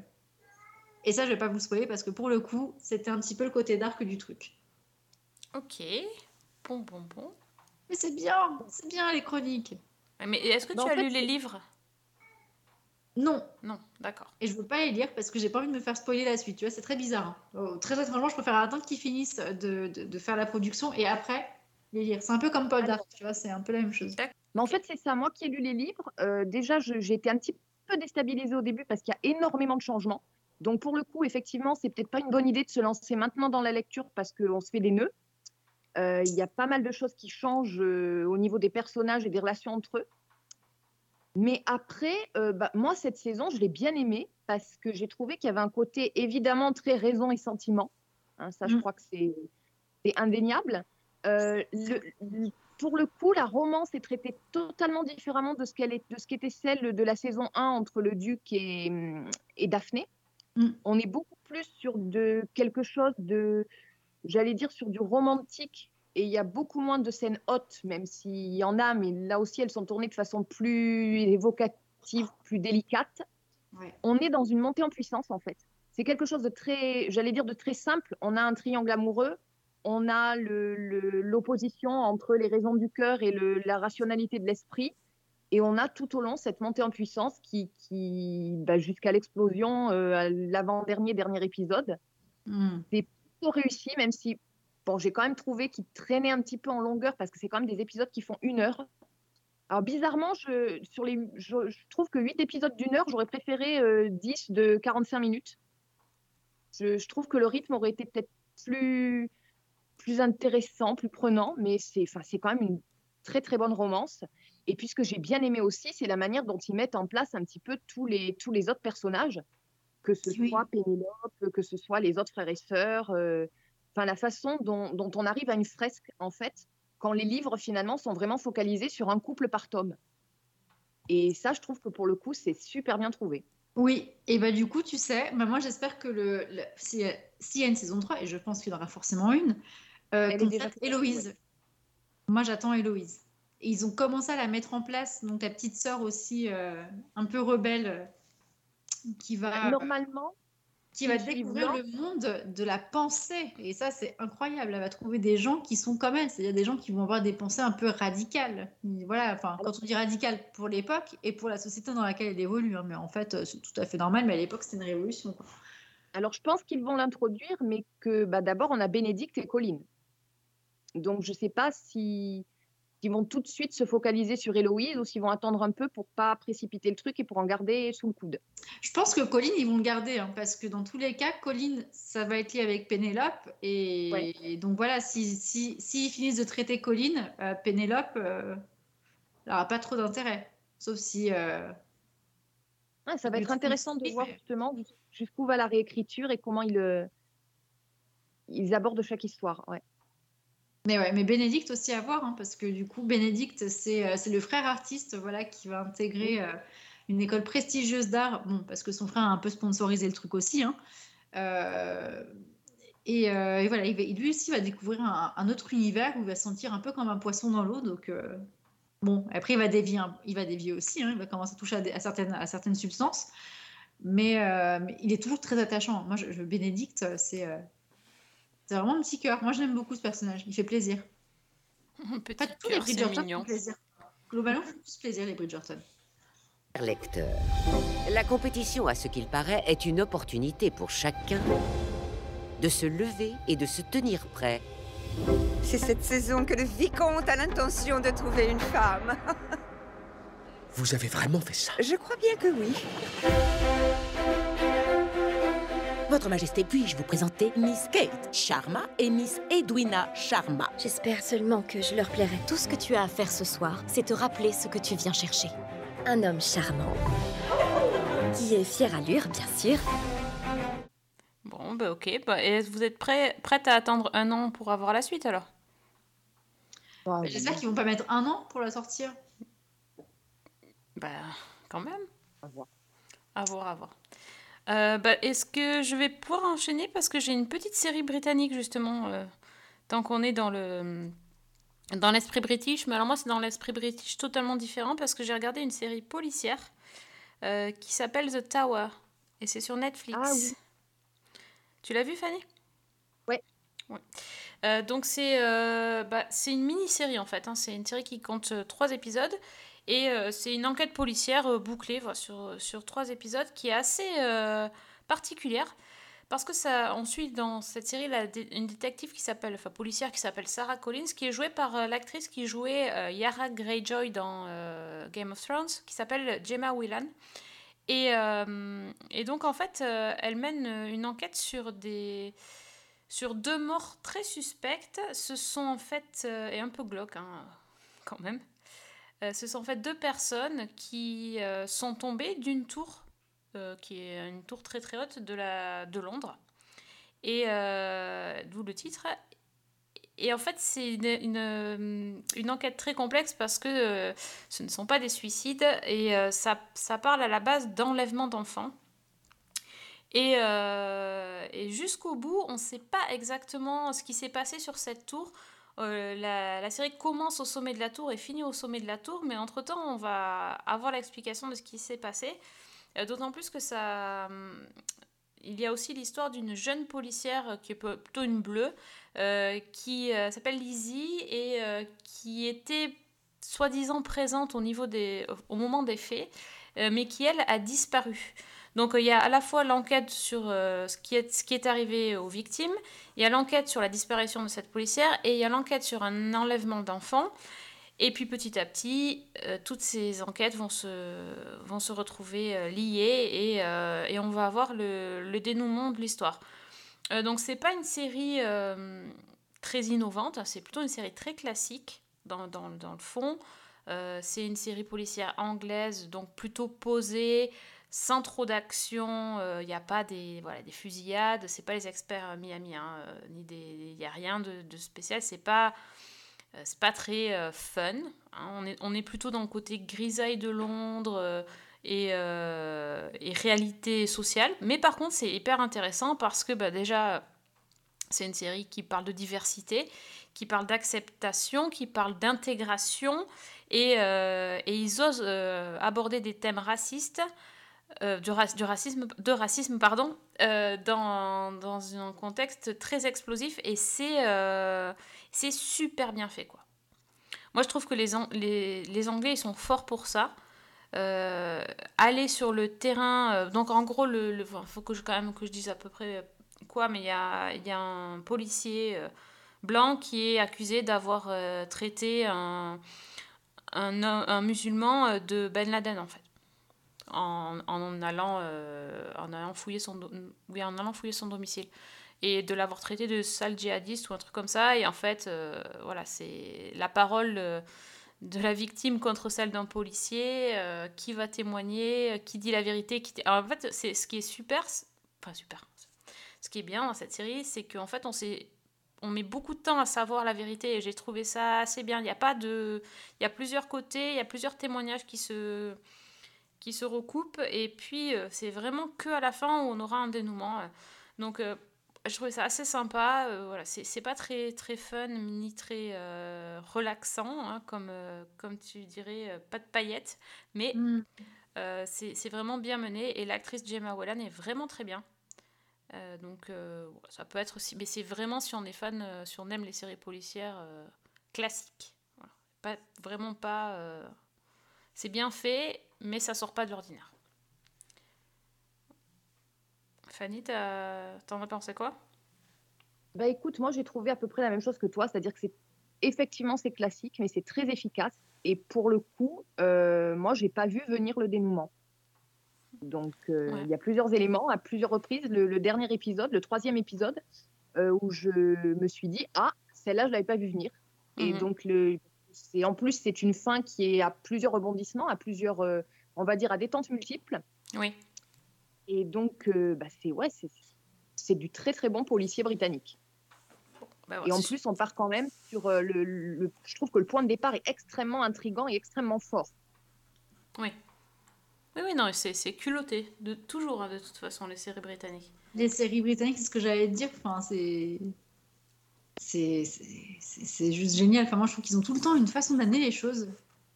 Et ça, je vais pas vous spoiler parce que pour le coup, c'était un petit peu le côté dark du truc. Ok. Bon, bon, bon. Mais c'est bien, c'est bien les chroniques. Mais est-ce que Bah, tu as fait, lu les livres? Non, Non, d'accord. et je veux pas les lire parce que j'ai pas envie de me faire spoiler la suite. Tu vois, c'est très bizarre. hein. Oh, très étrangement, je préfère attendre qu'ils finissent de, de- de faire la production et après les lire. C'est un peu comme Paul Dark, tu vois, c'est un peu la même chose. Mais en fait, c'est ça. Moi qui ai lu les livres, euh, déjà, j'ai été un petit peu déstabilisée au début parce qu'il y a énormément de changements. Donc, pour le coup, effectivement, c'est peut-être pas une bonne idée de se lancer maintenant dans la lecture parce qu'on se fait des nœuds. Euh, Il y a pas mal de choses qui changent euh, au niveau des personnages et des relations entre eux. Mais après, euh, bah, moi, cette saison, je l'ai bien aimée parce que j'ai trouvé qu'il y avait un côté évidemment très raison et sentiment. Hein, ça, je Mm. crois que c'est indéniable. Le- le- pour le coup, la romance est traitée totalement différemment de ce qu'elle est, de ce qu'était celle de la saison 1 entre le duc et, et Daphné. Mm. On est beaucoup plus sur de quelque chose de, j'allais dire, sur du romantique. Et il y a beaucoup moins de scènes hautes, même s'il y en a, mais là aussi, elles sont tournées de façon plus évocative, plus délicate. Ouais. On est dans une montée en puissance, en fait. C'est quelque chose de très, j'allais dire, de très simple. On a un triangle amoureux, on a le- le- l'opposition entre les raisons du cœur et le- la rationalité de l'esprit. Et on a tout au long cette montée en puissance qui, qui bah, jusqu'à l'explosion, euh, l'avant-dernier, dernier épisode, Hmm. plutôt réussi, même si bon, j'ai quand même trouvé qu'il traînait un petit peu en longueur parce que c'est quand même des épisodes qui font une heure. Alors bizarrement, je, sur les, je, je trouve que 8 épisodes d'une heure, j'aurais préféré euh, 10 de 45 minutes. Je, je trouve que le rythme aurait été peut-être plus, plus intéressant, plus prenant, mais c'est c'est quand même une très très bonne romance. Et puis ce que j'ai bien aimé aussi, c'est la manière dont ils mettent en place un petit peu tous les, tous les autres personnages, que ce Oui. soit Pénélope, que ce soit les autres frères et sœurs. euh, Enfin, la façon dont, dont on arrive à une fresque, en fait, quand les livres finalement sont vraiment focalisés sur un couple par tome. Et ça, je trouve que pour le coup, c'est super bien trouvé. Oui, et bah du coup, tu sais, bah, moi j'espère que le, le- si- s'il y a une saison 3, et je pense qu'il y en aura forcément une, euh, Elle est déjà Héloïse. ouais. Moi j'attends Héloïse. Et ils ont commencé à la mettre en place, donc la petite sœur aussi euh, un peu rebelle euh, qui va, Normalement, qui va découvrir le monde de la pensée. Et ça, c'est incroyable. Elle va trouver des gens qui sont comme elle. C'est-à-dire des gens qui vont avoir des pensées un peu radicales. Voilà, enfin, quand on dit radical pour l'époque et pour la société dans laquelle elle évolue. hein. Mais en fait, euh, c'est tout à fait normal. Mais à l'époque, c'était une révolution. quoi. Alors, je pense qu'ils vont l'introduire, mais que bah, d'abord, on a Bénédicte et Colline. Donc, je ne sais pas si s'ils vont tout de suite se focaliser sur Héloïse ou s'ils vont attendre un peu pour pas précipiter le truc et pour en garder sous le coude. Je pense que Colline, ils vont le garder. hein, parce que dans tous les cas, Colline, ça va être lié avec Pénélope. Et, Ouais. et donc voilà, s'ils si, s'ils finissent de traiter Colline, euh, Pénélope euh, n'aura pas trop d'intérêt. Sauf si. euh, Ouais, ça va être intéressant de voir justement jus- jusqu'où va la réécriture et comment ils, euh, ils abordent chaque histoire. Ouais. Mais ouais, mais Bénédicte aussi à voir, hein, parce que du coup, Bénédicte, c'est euh, c'est le frère artiste voilà, qui va intégrer euh, une école prestigieuse d'art, bon, parce que son frère a un peu sponsorisé le truc aussi. hein. Euh, et, euh, et voilà, il lui aussi va découvrir un, un autre univers où il va se sentir un peu comme un poisson dans l'eau. Donc, bon, après, il va dévier, il va dévier aussi, hein, il va commencer à toucher à, des- à certaines, à certaines substances. Mais, mais il est toujours très attachant. Moi, je, je- Bénédicte, c'est c'est vraiment un petit cœur. Moi, j'aime beaucoup ce personnage. Il fait plaisir. <laughs> Petit tous les cœur, Bridgerton font plaisir. Globalement, ils font tous plaisir, les Bridgerton. lecteur. La compétition, à ce qu'il paraît, est une opportunité pour chacun de se lever et de se tenir prêt. C'est cette saison que le vicomte a l'intention de trouver une femme. Vous avez vraiment fait ça? Je crois bien que oui. Votre Majesté, puis-je vous présenter Miss Kate Sharma et Miss Edwina Sharma? J'espère seulement que je leur plairai. Tout ce que tu as à faire ce soir, c'est te rappeler ce que tu viens chercher. Un homme charmant. Qui est fier à l'ure, bien sûr. Bon, bah ok. Bah, et vous êtes prête à attendre un an pour avoir la suite alors? Mais J'espère qu'ils vont pas mettre un an pour la sortir. Bah, quand même. À voir. À voir, à voir. Euh, bah, Est-ce que je vais pouvoir enchaîner? Parce que j'ai une petite série britannique justement, euh, tant qu'on est dans le dans l'esprit british. Mais alors moi c'est dans l'esprit british totalement différent parce que j'ai regardé une série policière euh, qui s'appelle The Tower et c'est sur Netflix. Ah oui. Tu l'as vu Fanny? Euh, donc c'est euh, bah, une mini-série en fait. hein. C'est une série qui compte euh, trois épisodes. Et euh, c'est une enquête policière bouclée sur, sur trois épisodes qui est assez particulière. Parce que ça, on suit dans cette série une détective qui s'appelle, enfin policière qui s'appelle Sarah Collins, qui est jouée par l'actrice qui jouait Yara Greyjoy dans Game of Thrones, qui s'appelle Gemma Whelan. Et, et donc en fait, elle mène une enquête sur des sur deux morts très suspectes. Ce sont en fait, euh, et un peu glauque hein, quand même, Euh, ce sont en fait deux personnes qui euh, sont tombées d'une tour, qui est une tour très très haute de, la, de Londres. Et d'où le titre. Et en fait, c'est une, une, une enquête très complexe parce que ce ne sont pas des suicides et ça, ça parle à la base d'enlèvement d'enfants. Et, euh, et jusqu'au bout, on ne sait pas exactement ce qui s'est passé sur cette tour. Euh, la, série commence au sommet de la tour et finit au sommet de la tour, mais entre-temps, on va avoir l'explication de ce qui s'est passé. Euh, D'autant plus que ça... Il y a aussi l'histoire d'une jeune policière qui est plutôt une bleue, qui s'appelle Lizzie et qui était soi-disant présente au, moment des faits, mais qui, elle, a disparu. Donc euh, il y a à la fois l'enquête sur euh, ce, qui est, ce qui est arrivé aux victimes, il y a l'enquête sur la disparition de cette policière et il y a l'enquête sur un enlèvement d'enfants. Et puis petit à petit, euh, toutes ces enquêtes vont se, vont se retrouver liées et, et on va avoir le, le dénouement de l'histoire. Donc c'est pas une série très innovante, c'est plutôt une série très classique dans, dans, dans le fond. C'est une série policière anglaise, donc plutôt posée, sans trop d'action. Il n'y a pas des, voilà, des fusillades, c'est pas les experts euh, Miami, hein, euh, il n'y a rien de, spécial. C'est pas, euh, pas très euh, fun. hein. On, est, on est plutôt dans le côté grisaille de Londres. euh, et, euh, et réalité sociale. Mais par contre, c'est hyper intéressant parce que bah, déjà, c'est une série qui parle de diversité, qui parle d'acceptation, qui parle d'intégration, et, euh, et ils osent euh, aborder des thèmes racistes, euh, du, rac- du racisme, de racisme, pardon, euh, dans, dans un contexte très explosif, et c'est euh, super bien fait, quoi. Moi, je trouve que les, les, les Anglais, ils sont forts pour ça. Euh, aller sur le terrain. donc en gros, le, faut que je quand même que je dise à peu près quoi, mais il y a, y a un policier blanc qui est accusé d'avoir traité un, un, un musulman de Ben Laden en fait. En, allant, euh, en allant fouiller son oui, en allant fouiller son domicile et de l'avoir traité de sale djihadiste ou un truc comme ça et en fait euh, voilà c'est la parole euh, de la victime contre celle d'un policier, qui va témoigner, qui dit la vérité. Qui en fait, c'est ce qui est super, enfin super. Ce qui est bien dans cette série, c'est qu'en fait, on on met beaucoup de temps à savoir la vérité et j'ai trouvé ça assez bien. Il y a pas de, il y a plusieurs côtés, il y a plusieurs témoignages qui se, qui se recoupent et puis euh, c'est vraiment que à la fin où on aura un dénouement. euh. Donc euh, je trouvais ça assez sympa. euh, voilà, c'est pas très, très fun ni très relaxant, hein, comme, comme tu dirais, pas de paillettes, mais euh, c'est vraiment bien mené et l'actrice Gemma Whelan est vraiment très bien. Donc ça peut être aussi, mais c'est vraiment si on est fan, si on aime les séries policières classiques. Voilà. Pas, vraiment pas. c'est bien fait, mais ça sort pas de l'ordinaire. Fanny, t'en as pensé quoi? Bah écoute, moi j'ai trouvé à peu près la même chose que toi, c'est-à-dire que c'est effectivement c'est classique, mais c'est très efficace. Et pour le coup, euh, moi j'ai pas vu venir le dénouement. Donc euh, Ouais. il y a plusieurs éléments à plusieurs reprises. Le, le dernier épisode, le troisième épisode, euh, où je me suis dit ah celle-là je l'avais pas vu venir. Et Mhm. donc le, c'est en plus c'est une fin qui est à plusieurs rebondissements, à plusieurs, euh, on va dire à détentes multiples. Oui. Et donc euh, bah, c'est ouais c'est c'est du très très bon policier britannique. Bah Et en plus, on part quand même sur euh, le, le- Je trouve que le point de départ est extrêmement intrigant et extrêmement fort. Oui. Oui, oui, non, c'est c'est culotté, de, toujours, hein, de toute façon, les séries britanniques. Les séries britanniques, c'est ce que j'allais dire. Enfin, c'est. C'est c'est- c'est- c'est juste génial. Enfin, moi, je trouve qu'ils ont tout le temps une façon d'amener les choses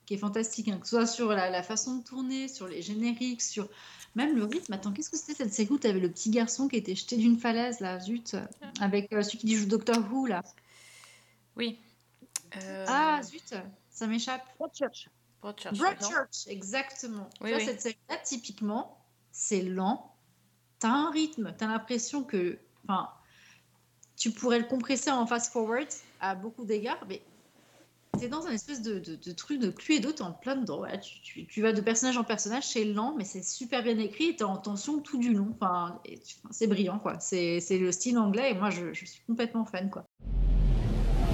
qui est fantastique. hein. Que ce soit sur la, la façon de tourner, sur les génériques, sur Même le rythme, attends, qu'est-ce que c'était cette série où t'avais le petit garçon qui était jeté d'une falaise, là, zut, avec euh, celui qui joue Doctor Who, là. Oui. Euh, Ah, zut, ça m'échappe. Broadchurch. Broadchurch, Broadchurch, exactement. Oui, tu vois, oui. cette série-là, typiquement, c'est lent. T'as un rythme, t'as l'impression que, enfin, tu pourrais le compresser en fast-forward à beaucoup d'égards, mais t'es dans un espèce de, de, de truc de d'eau, t'es en plein dedans. Voilà, tu, tu- tu vas de personnage en personnage, c'est lent, mais c'est super bien écrit et t'es en tension tout du long. Enfin, c'est brillant, quoi. C'est c'est le style anglais et moi, je, je suis complètement fan, quoi.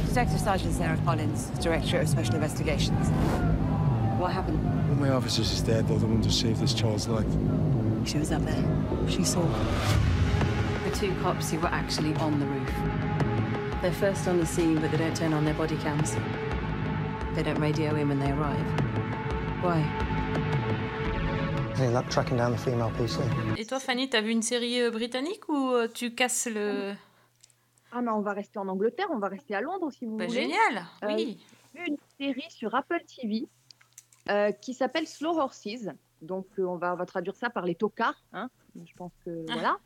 Detective Sergeant Sarah Collins, Director of Special Investigations. What happened? All my officers is dead. They're the ones who saved this child's life. She was up there. She saw the two cops who were actually on the roof. They're first on the scene, but they don't turn on their body cams. They don't radio in when they arrive. Why? Any luck tracking down the female PC? Et toi, Fanny, t'as vu une série euh, britannique ou euh, tu casses le. Ah, mais on va rester en Angleterre, on va rester à Londres si vous Bah, voulez. génial, Euh, oui. j'ai vu une série sur Apple TV euh, qui s'appelle Slow Horses. Donc, euh, on, va, on va traduire ça par les tocards. hein. Je pense que voilà.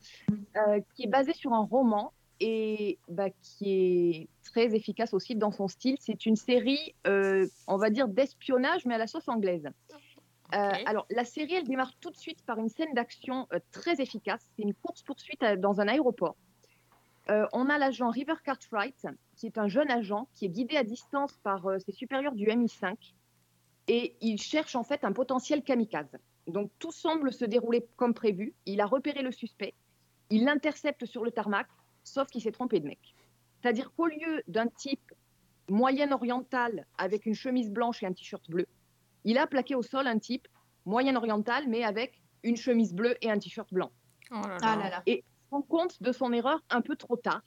Euh, qui est basée sur un roman et bah, qui est très efficace aussi dans son style. C'est une série, euh, on va dire, d'espionnage, mais à la sauce anglaise. Euh, alors, la série, elle démarre tout de suite par une scène d'action euh, très efficace. C'est une course-poursuite dans un aéroport. On a l'agent River Cartwright, qui est un jeune agent qui est guidé à distance par ses supérieurs du MI5 et il cherche en fait un potentiel kamikaze. Donc tout semble se dérouler comme prévu. Il a repéré le suspect, il l'intercepte sur le tarmac, sauf qu'il s'est trompé de mec. C'est-à-dire qu'au lieu d'un type moyen-oriental avec une chemise blanche et un t-shirt bleu, il a plaqué au sol un type moyen-oriental mais avec une chemise bleue et un t-shirt blanc. Oh là Ah là là. Et il se rend compte de son erreur un peu trop tard.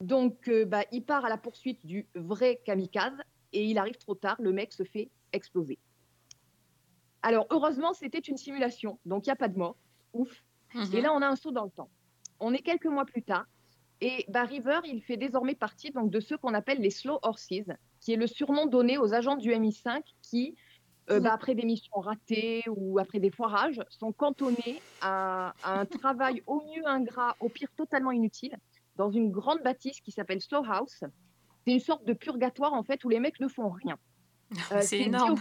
Donc, euh, bah, il part à la poursuite du vrai kamikaze et il arrive trop tard. Le mec se fait exploser. Alors, heureusement, c'était une simulation, donc il n'y a pas de mort. Ouf. Mhm. Et là, on a un saut dans le temps. On est quelques mois plus tard. Et bah, River, il fait désormais partie donc, de ceux qu'on appelle les Slow Horses, qui est le surnom donné aux agents du MI5 qui, euh, bah, après des missions ratées ou après des foirages, sont cantonnés à, à un <laughs> travail au mieux ingrat, au pire totalement inutile, dans une grande bâtisse qui s'appelle Slow House. C'est une sorte de purgatoire en fait où les mecs ne font rien. <laughs> Euh, C'est énorme.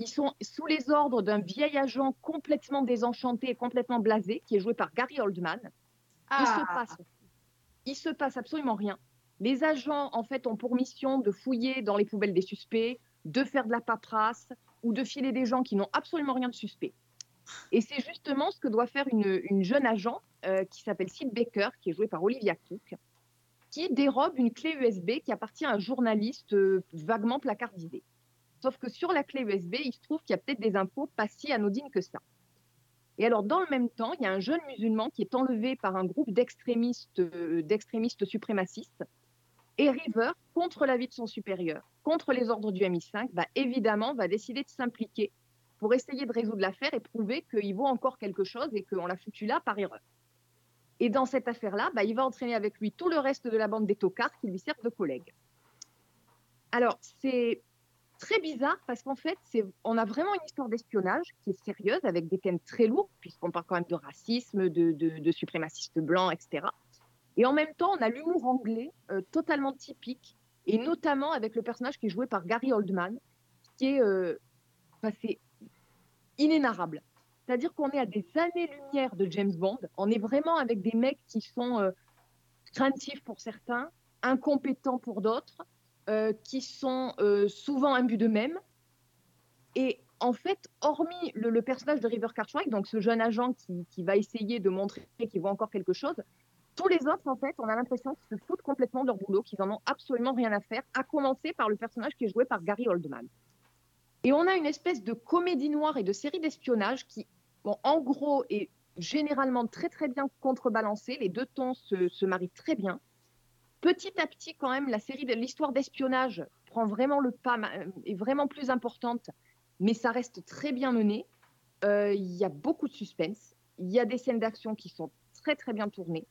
Ils sont sous les ordres d'un vieil agent complètement désenchanté et complètement blasé, qui est joué par Gary Oldman. Il, se Ah. passe, il se passe absolument rien. Les agents, en fait, ont pour mission de fouiller dans les poubelles des suspects, de faire de la paperasse ou de filer des gens qui n'ont absolument rien de suspect. Et c'est justement ce que doit faire une, une jeune agent euh, qui s'appelle Sid Baker, qui est jouée par Olivia Cook, qui dérobe une clé USB qui appartient à un journaliste euh, vaguement placardisé. Sauf que sur la clé USB, il se trouve qu'il y a peut-être des infos pas si anodines que ça. Et alors, dans le même temps, il y a un jeune musulman qui est enlevé par un groupe d'extrémistes, euh, d'extrémistes suprémacistes. Et River, contre l'avis de son supérieur, contre les ordres du MI5, va évidemment va décider de s'impliquer pour essayer de résoudre l'affaire et prouver qu'il vaut encore quelque chose et qu'on l'a foutu là par erreur. Et dans cette affaire-là, bah, il va entraîner avec lui tout le reste de la bande des tocards qui lui servent de collègues. Alors, c'est très bizarre parce qu'en fait, on a vraiment une histoire d'espionnage qui est sérieuse avec des thèmes très lourds, puisqu'on parle quand même de racisme, de, de, de suprémacistes blancs, etc. Et en même temps, on a l'humour anglais euh, totalement typique, et notamment avec le personnage qui est joué par Gary Oldman, qui est euh, inénarrable. C'est-à-dire qu'on est à des années-lumière de James Bond. On est vraiment avec des mecs qui sont euh, craintifs pour certains, incompétents pour d'autres, qui sont euh, souvent imbus d'eux-mêmes. Et en fait, hormis le, personnage de River Cartwright, donc ce jeune agent qui, va essayer de montrer qu'il voit encore quelque chose, tous les autres, en fait, on a l'impression qu'ils se foutent complètement de leur boulot, qu'ils en ont absolument rien à faire, à commencer par le personnage qui est joué par Gary Oldman. Et on a une espèce de comédie noire et de série d'espionnage qui, bon, en gros, est généralement très très bien contrebalancée. Les deux tons se marient très bien. Petit à petit, quand même, la série de l'histoire d'espionnage prend vraiment le pas, est vraiment plus importante, mais ça reste très bien mené. Euh, Il y a beaucoup de suspense. Il y a des scènes d'action qui sont très très bien tournées.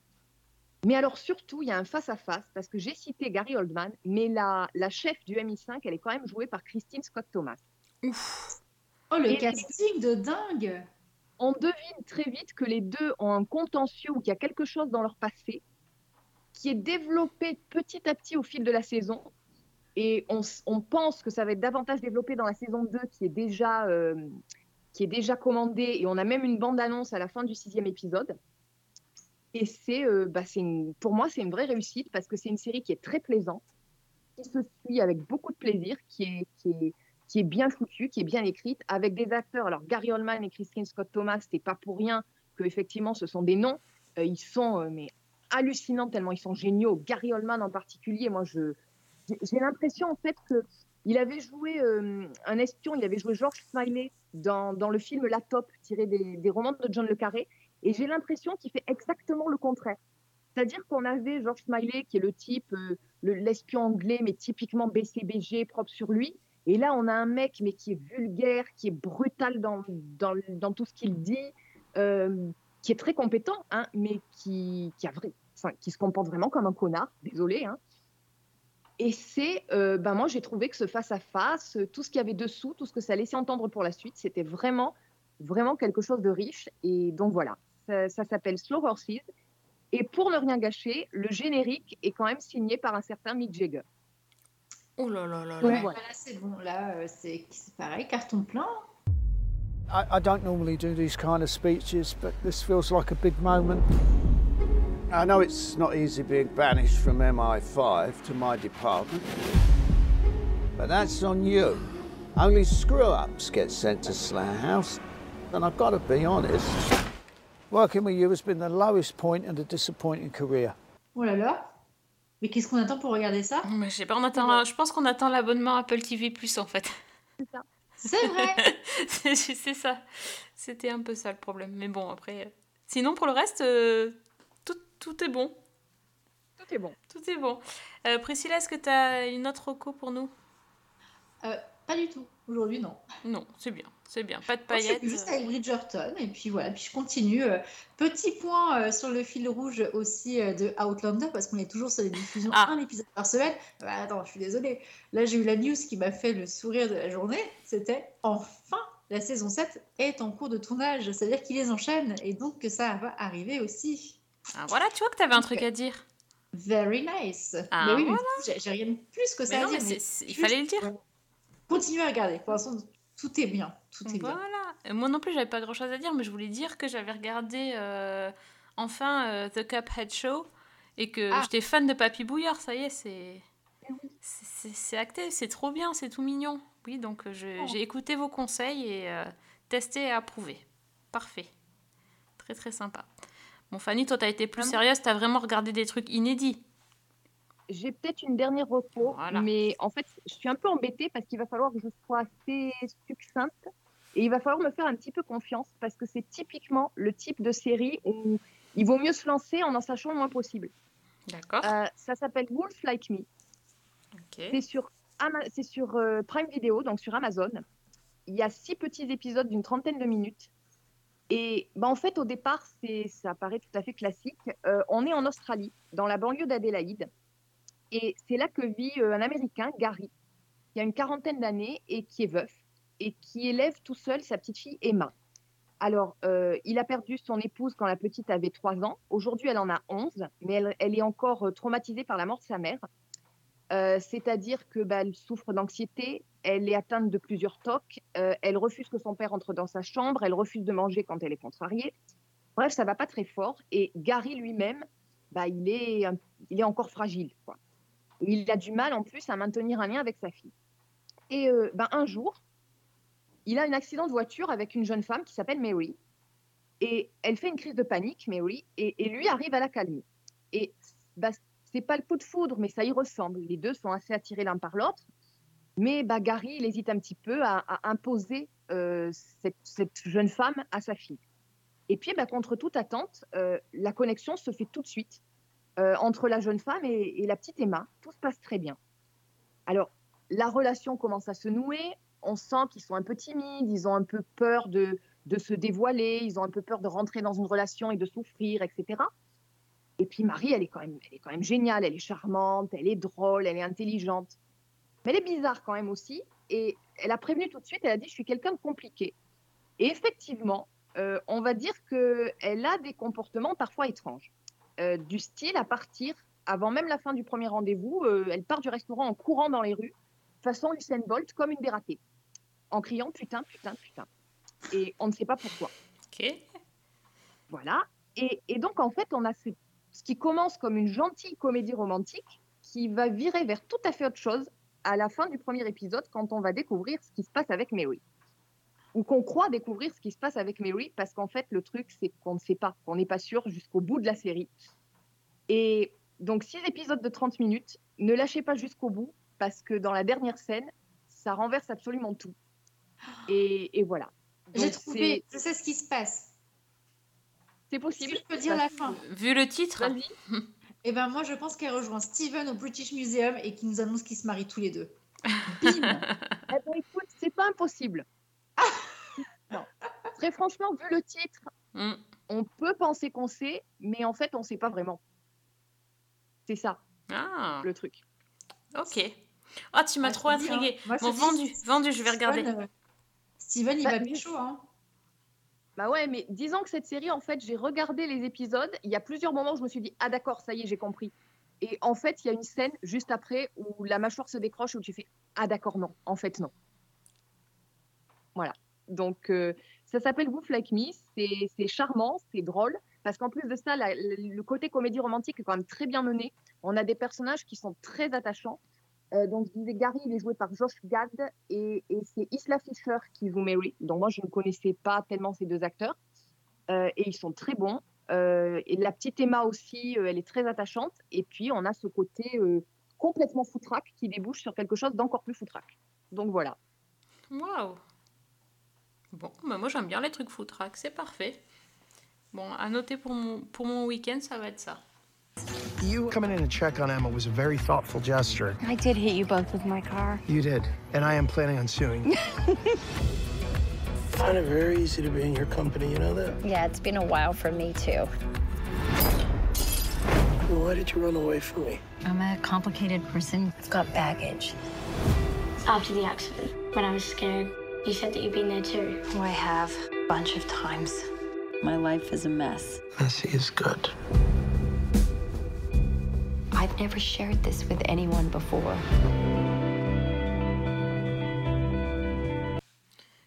Mais alors surtout, il y a un face-à-face, parce que j'ai cité Gary Oldman, mais la, la chef du MI5, elle est quand même jouée par Christine Scott Thomas. Oh, le Et- casting de dingue on devine très vite que les deux ont un contentieux ou qu'il y a quelque chose dans leur passé qui est développé petit à petit au fil de la saison. Et on, pense que ça va être davantage développé dans la saison 2 qui est déjà, euh, déjà commandée. Et on a même une bande-annonce à la fin du sixième épisode. Et c'est, euh, bah, c'est pour moi, c'est une vraie réussite parce que c'est une série qui est très plaisante, qui se suit avec beaucoup de plaisir, qui est, qui est, qui est bien foutue, qui est bien écrite, avec des acteurs. Alors, Gary Oldman et Christine Scott Thomas, c'était pas pour rien que effectivement ce sont des noms. Euh, ils sont mais hallucinants tellement ils sont géniaux. Gary Oldman en particulier, moi, je, j'ai- l'impression en fait que il avait joué euh, un espion, il avait joué George Smiley dans, dans le film La Top, tiré des, des romans de John Le Carré, et j'ai l'impression qu'il fait exactement le contraire. C'est-à-dire qu'on avait George Smiley, qui est le type, euh, le- l'espion anglais, mais typiquement BCBG, propre sur lui. Et là, on a un mec, mais qui est vulgaire, qui est brutal dans, dans, dans tout ce qu'il dit, euh, qui est très compétent, hein, mais qui, qui, a vrai, enfin, qui se comporte vraiment comme un connard, désolé. Hein. Et c'est, euh, ben moi, j'ai trouvé que ce face-à-face, tout ce qu'il y avait dessous, tout ce que ça laissait entendre pour la suite, c'était vraiment, vraiment quelque chose de riche. Et donc voilà, ça, ça s'appelle Slow Horses. Et pour ne rien gâcher, le générique est quand même signé par un certain Mick Jagger. Oh là là là Ouais, là. c'est bon. Là, euh, c'est c'est pareil, carton plein. I, I don't normally do these kind of speeches, but this feels like a big moment. I know it's not easy being banished from MI5 to my department, but that's on you. Only screw ups get sent to Slough House, and I've got to be honest. Working with you has been the lowest point in a disappointing career. Oh là là. Mais qu'est-ce qu'on attend pour regarder ça Mais je sais pas, on attend, je pense qu'on attend l'abonnement Apple TV Plus en fait. C'est vrai c'est <laughs> c'est ça. C'était un peu ça le problème. Mais bon, après. euh, Sinon, pour le reste, euh, tout, tout est bon. Tout est bon. Tout est bon. Euh, Priscilla, est-ce que tu as une autre reco pour nous? Euh, Pas du tout. Aujourd'hui, non. Non, c'est bien. C'est bien. Pas de paillettes. juste avec Bridgerton et puis voilà, puis je continue. euh, petit point euh, sur le fil rouge aussi euh, de Outlander parce qu'on est toujours sur les diffusions Ah. un épisode par semaine. Bah, attends, je suis désolée. Là, j'ai eu la news qui m'a fait le sourire de la journée. C'était enfin la saison 7 est en cours de tournage, c'est-à-dire qu'ils les enchaînent et donc que ça va arriver aussi. Ah, voilà, tu vois que tu avais un truc à dire. Very nice. Ah, mais oui, voilà. j'ai- rien de plus que ça Mais à non, dire. mais mais il fallait le dire. Continuez à regarder. Pour l'instant, tout est bien. Tout est. Voilà. Et Moi non plus, j'avais pas grand chose à dire, mais je voulais dire que j'avais regardé euh, enfin euh, The Cuphead Show et que Ah. j'étais fan de Papy Bouillard. Ça y est, c'est. c'est- C'est acté, c'est trop bien, c'est tout mignon. Oui, donc euh, Oh. j'ai écouté vos conseils et euh, testé et approuvé. Parfait. Très très sympa. Bon, Fanny, toi, t'as été plus sérieuse, t'as vraiment regardé des trucs inédits. J'ai peut-être une dernière recours, mais en fait, je suis un peu embêtée parce qu'il va falloir que je sois assez succincte et il va falloir me faire un petit peu confiance parce que c'est typiquement le type de série où il vaut mieux se lancer en en sachant le moins possible. D'accord. Euh, ça s'appelle Wolf Like Me. C'est sur, Ama- c'est sur euh, Prime Video, donc sur Amazon. Il y a six petits épisodes d'une trentaine de minutes. Et bah, en fait, au départ, c'est, ça paraît tout à fait classique. Euh, on est en Australie, dans la banlieue d'Adélaïde. Et c'est là que vit euh, un Américain, Gary, qui a une quarantaine d'années et qui est veuf et qui élève tout seul sa petite fille Emma. Alors, euh, il a perdu son épouse quand la petite avait 3 ans. Aujourd'hui, elle en a 11, mais elle, est encore euh, traumatisée par la mort de sa mère. C'est-à-dire que bah, elle souffre d'anxiété, elle est atteinte de plusieurs tocs, euh, elle refuse que son père entre dans sa chambre, elle refuse de manger quand elle est contrariée. Bref, ça va pas très fort. Et Gary lui-même, bah, il, est, il est encore fragile. Quoi. Il a du mal en plus à maintenir un lien avec sa fille. Et euh, ben, un jour, il a un accident de voiture avec une jeune femme qui s'appelle Mary. Et elle fait une crise de panique, Mary, et, lui arrive à la calmer. Et bah, c'est pas le coup de foudre, mais ça y ressemble. Les deux sont assez attirés l'un par l'autre. Mais bah, Gary, il hésite un petit peu à, imposer euh, cette, cette jeune femme à sa fille. Et puis, bah, contre toute attente, euh, la connexion se fait tout de suite euh, entre la jeune femme et, la petite Emma. Tout se passe très bien. Alors, la relation commence à se nouer. On sent qu'ils sont un peu timides, ils ont un peu peur de, de se dévoiler, ils ont un peu peur de rentrer dans une relation et de souffrir, etc. Et puis Marie, elle est, quand même, elle est quand même géniale, elle est charmante, elle est drôle, elle est intelligente. Mais elle est bizarre quand même aussi. Et elle a prévenu tout de suite, elle a dit, je suis quelqu'un de compliqué. Et effectivement, euh, on va dire qu'elle a des comportements parfois étranges. Euh, du style, à partir, avant même la fin du premier rendez-vous, euh, elle part du restaurant en courant dans les rues, façon Usain Bolt, comme une dératée, en criant putain, putain, putain. Et on ne sait pas pourquoi. Ok. Voilà. Et, et donc, en fait, on a ce, ce qui commence comme une gentille comédie romantique qui va virer vers tout à fait autre chose à la fin du premier épisode quand on va découvrir ce qui se passe avec Mary. Ou qu'on croit découvrir ce qui se passe avec Mary parce qu'en fait, le truc, c'est qu'on ne sait pas, qu'on n'est pas sûr jusqu'au bout de la série. Et donc, six épisodes de 30 minutes, ne lâchez pas jusqu'au bout parce que dans la dernière scène, ça renverse absolument tout. Et, et voilà. J'ai trouvé, je sais ce qui se passe. C'est possible. Si je peux dire la fin. Vu le titre. <laughs> Et ben moi, je pense qu'elle rejoint Steven au British Museum et qu'il nous annonce qu'ils se marient tous les deux. <laughs> Eh ben, écoute, c'est pas impossible. Très franchement, vu le titre, Mm. on peut penser qu'on sait, mais en fait, on sait pas vraiment. C'est ça, Ah, le truc. ok. Ah, tu m'as Ouais, trop hein. intriguée. Moi, Bon, vendu, vendu, je vais regarder. Steven, euh, Steven, il Bah, va pécho, hein. Bah ouais, mais disons que cette série, en fait, j'ai regardé les épisodes. Il y a plusieurs moments où je me suis dit, ah d'accord, ça y est, j'ai compris. Et en fait, il y a une scène juste après où la mâchoire se décroche où tu fais, ah d'accord, non, en fait, non. Voilà. Donc, euh, ça s'appelle Wolf Like Me. C'est charmant, c'est drôle. Parce qu'en plus de ça, le côté comédie romantique est quand même très bien mené. On a des personnages qui sont très attachants. Euh, donc, je disais, Gary, il est joué par Josh Gad et, c'est Isla Fisher qui joue Mary. Donc, moi, je ne connaissais pas tellement ces deux acteurs. Euh, et ils sont très bons. Euh, et la petite Emma aussi, elle est très attachante. Et puis, on a ce côté complètement foutraque qui débouche sur quelque chose d'encore plus foutraque. Donc, voilà. Waouh. Bon, bah moi j'aime bien les trucs foutraques, c'est parfait. Bon, à noter pour mon, pour mon week-end, ça va être ça. You coming in to check on Emma was a very thoughtful gesture. I did hit you both with my car. You did, and I am planning on suing. you. find it very easy to be in your company, you know that? Yeah, it's been a while for me too. Why did you run away from me? I'm a complicated person. I've got baggage. After the accident, when I was scared, you said that you'd been there too. Oh, I have a bunch of times. My life is a mess. Messy is good. I've never shared this with anyone before.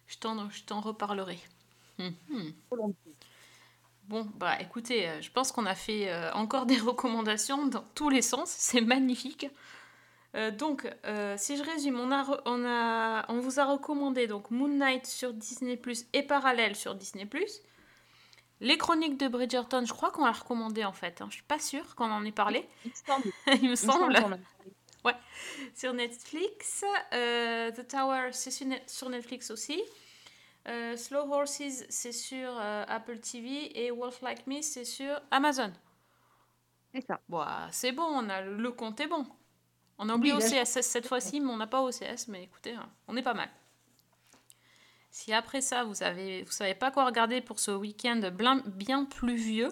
Je t'en, je t'en reparlerai. Mhm. Bon, bah écoutez, euh, je pense qu'on a fait euh, encore des <laughs> recommandations dans tous les sens. C'est magnifique. Euh, donc, euh, si je résume, on, a, re- on, a, on vous a recommandé donc Moon Knight sur Disney Plus et Parallèle sur Disney Plus. Les chroniques de Bridgerton, je crois qu'on l'a recommandé en fait. hein. Je suis pas sûre qu'on en ait parlé. Il me semble. <laughs> Il me semble. Ouais. Sur Netflix. Euh, The Tower, c'est sur, Net- sur Netflix aussi. Slow Horses, c'est sur Apple TV. Et Wolf Like Me, c'est sur Amazon. C'est ça. Bon, ah, c'est bon, on a, le compte est bon. On a oublié Oui, là, OCS cette fois-ci, mais on n'a pas OCS. Mais écoutez, hein, on est pas mal. Si après ça, vous avez, vous savez pas quoi regarder pour ce week-end bien pluvieux,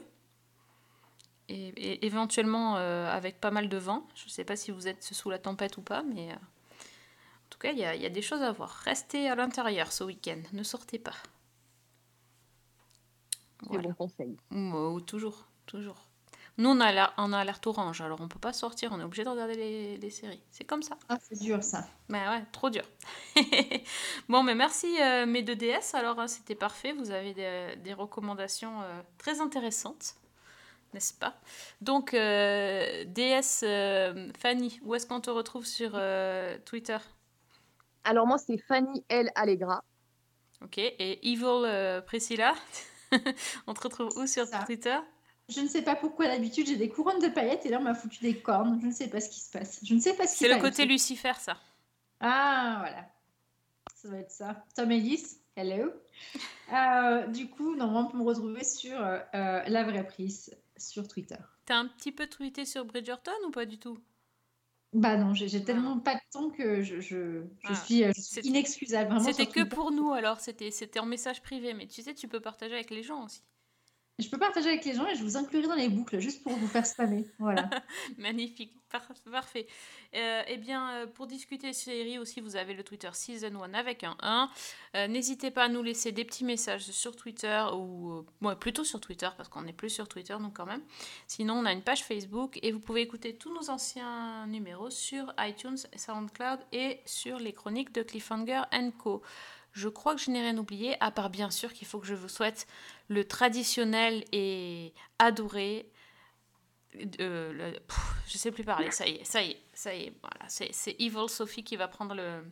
et, et éventuellement euh, avec pas mal de vent, je sais pas si vous êtes sous la tempête ou pas, mais euh, en tout cas, il y, a- il y a des choses à voir. Restez à l'intérieur ce week-end, ne sortez pas. C'est bon conseil. Oh, toujours, toujours. Nous, on a on a alerte orange, alors on peut pas sortir, on est obligé de regarder les, les séries. C'est comme ça. Ah, c'est dur ça. Mais ouais, trop dur. <laughs> bon, mais merci euh, mes deux DS. Alors, hein, c'était parfait. Vous avez des, des recommandations euh, très intéressantes, n'est-ce pas? Donc, euh, DS euh, Fanny, où est-ce qu'on te retrouve sur euh, Twitter? Alors, moi, c'est Fanny L. Allegra. Ok. Et Evil euh, Priscilla, <laughs> on te retrouve où sur Twitter? Je ne sais pas pourquoi d'habitude j'ai des couronnes de paillettes et là on m'a foutu des cornes. Je ne sais pas ce qui se passe. Je ne sais pas ce qui C'est le côté Lucifer, ça. Ah, voilà. Ça doit être ça. Tom Ellis, hello. <laughs> Euh, du coup, normalement, on peut me retrouver sur euh, euh, La Vraie Prise sur Twitter. T'as un petit peu tweeté sur Bridgerton ou pas du tout? Bah non, j'ai j'ai tellement pas de temps que je, je, je Ah. suis, je suis inexcusable. C'était que pour nous alors, c'était c'était en message privé, mais tu sais, tu peux partager avec les gens aussi. Je peux partager avec les gens et je vous inclurai dans les boucles juste pour vous faire spammer. Voilà. <laughs> Magnifique, Par- parfait. Euh, eh bien, euh, pour discuter série aussi, vous avez le Twitter Season 1 avec un 1. Euh, N'hésitez pas à nous laisser des petits messages sur Twitter, ou plutôt sur Twitter, parce qu'on est plus sur Twitter, donc quand même. Sinon, on a une page Facebook et vous pouvez écouter tous nos anciens numéros sur iTunes, SoundCloud et sur les chroniques de Cliffhanger Co. Je crois que je n'ai rien oublié, à part bien sûr qu'il faut que je vous souhaite le traditionnel et adoré. euh, le- pff, je sais plus parler, ça y est, ça y est, ça y est. Voilà, c'est c'est Evil Sophie qui va prendre le,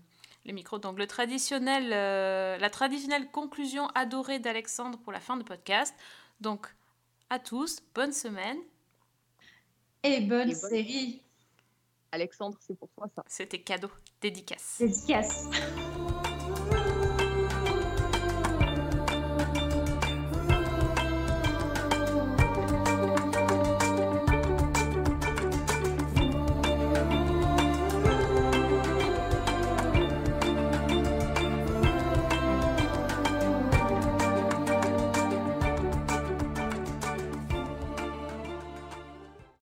le micro. Donc le traditionnel, euh, la traditionnelle conclusion adorée d'Alexandre pour la fin de podcast. Donc à tous, bonne semaine. Et bonne Et bonne- série. Alexandre, c'est pour toi ça. C'était cadeau, dédicace. Dédicace.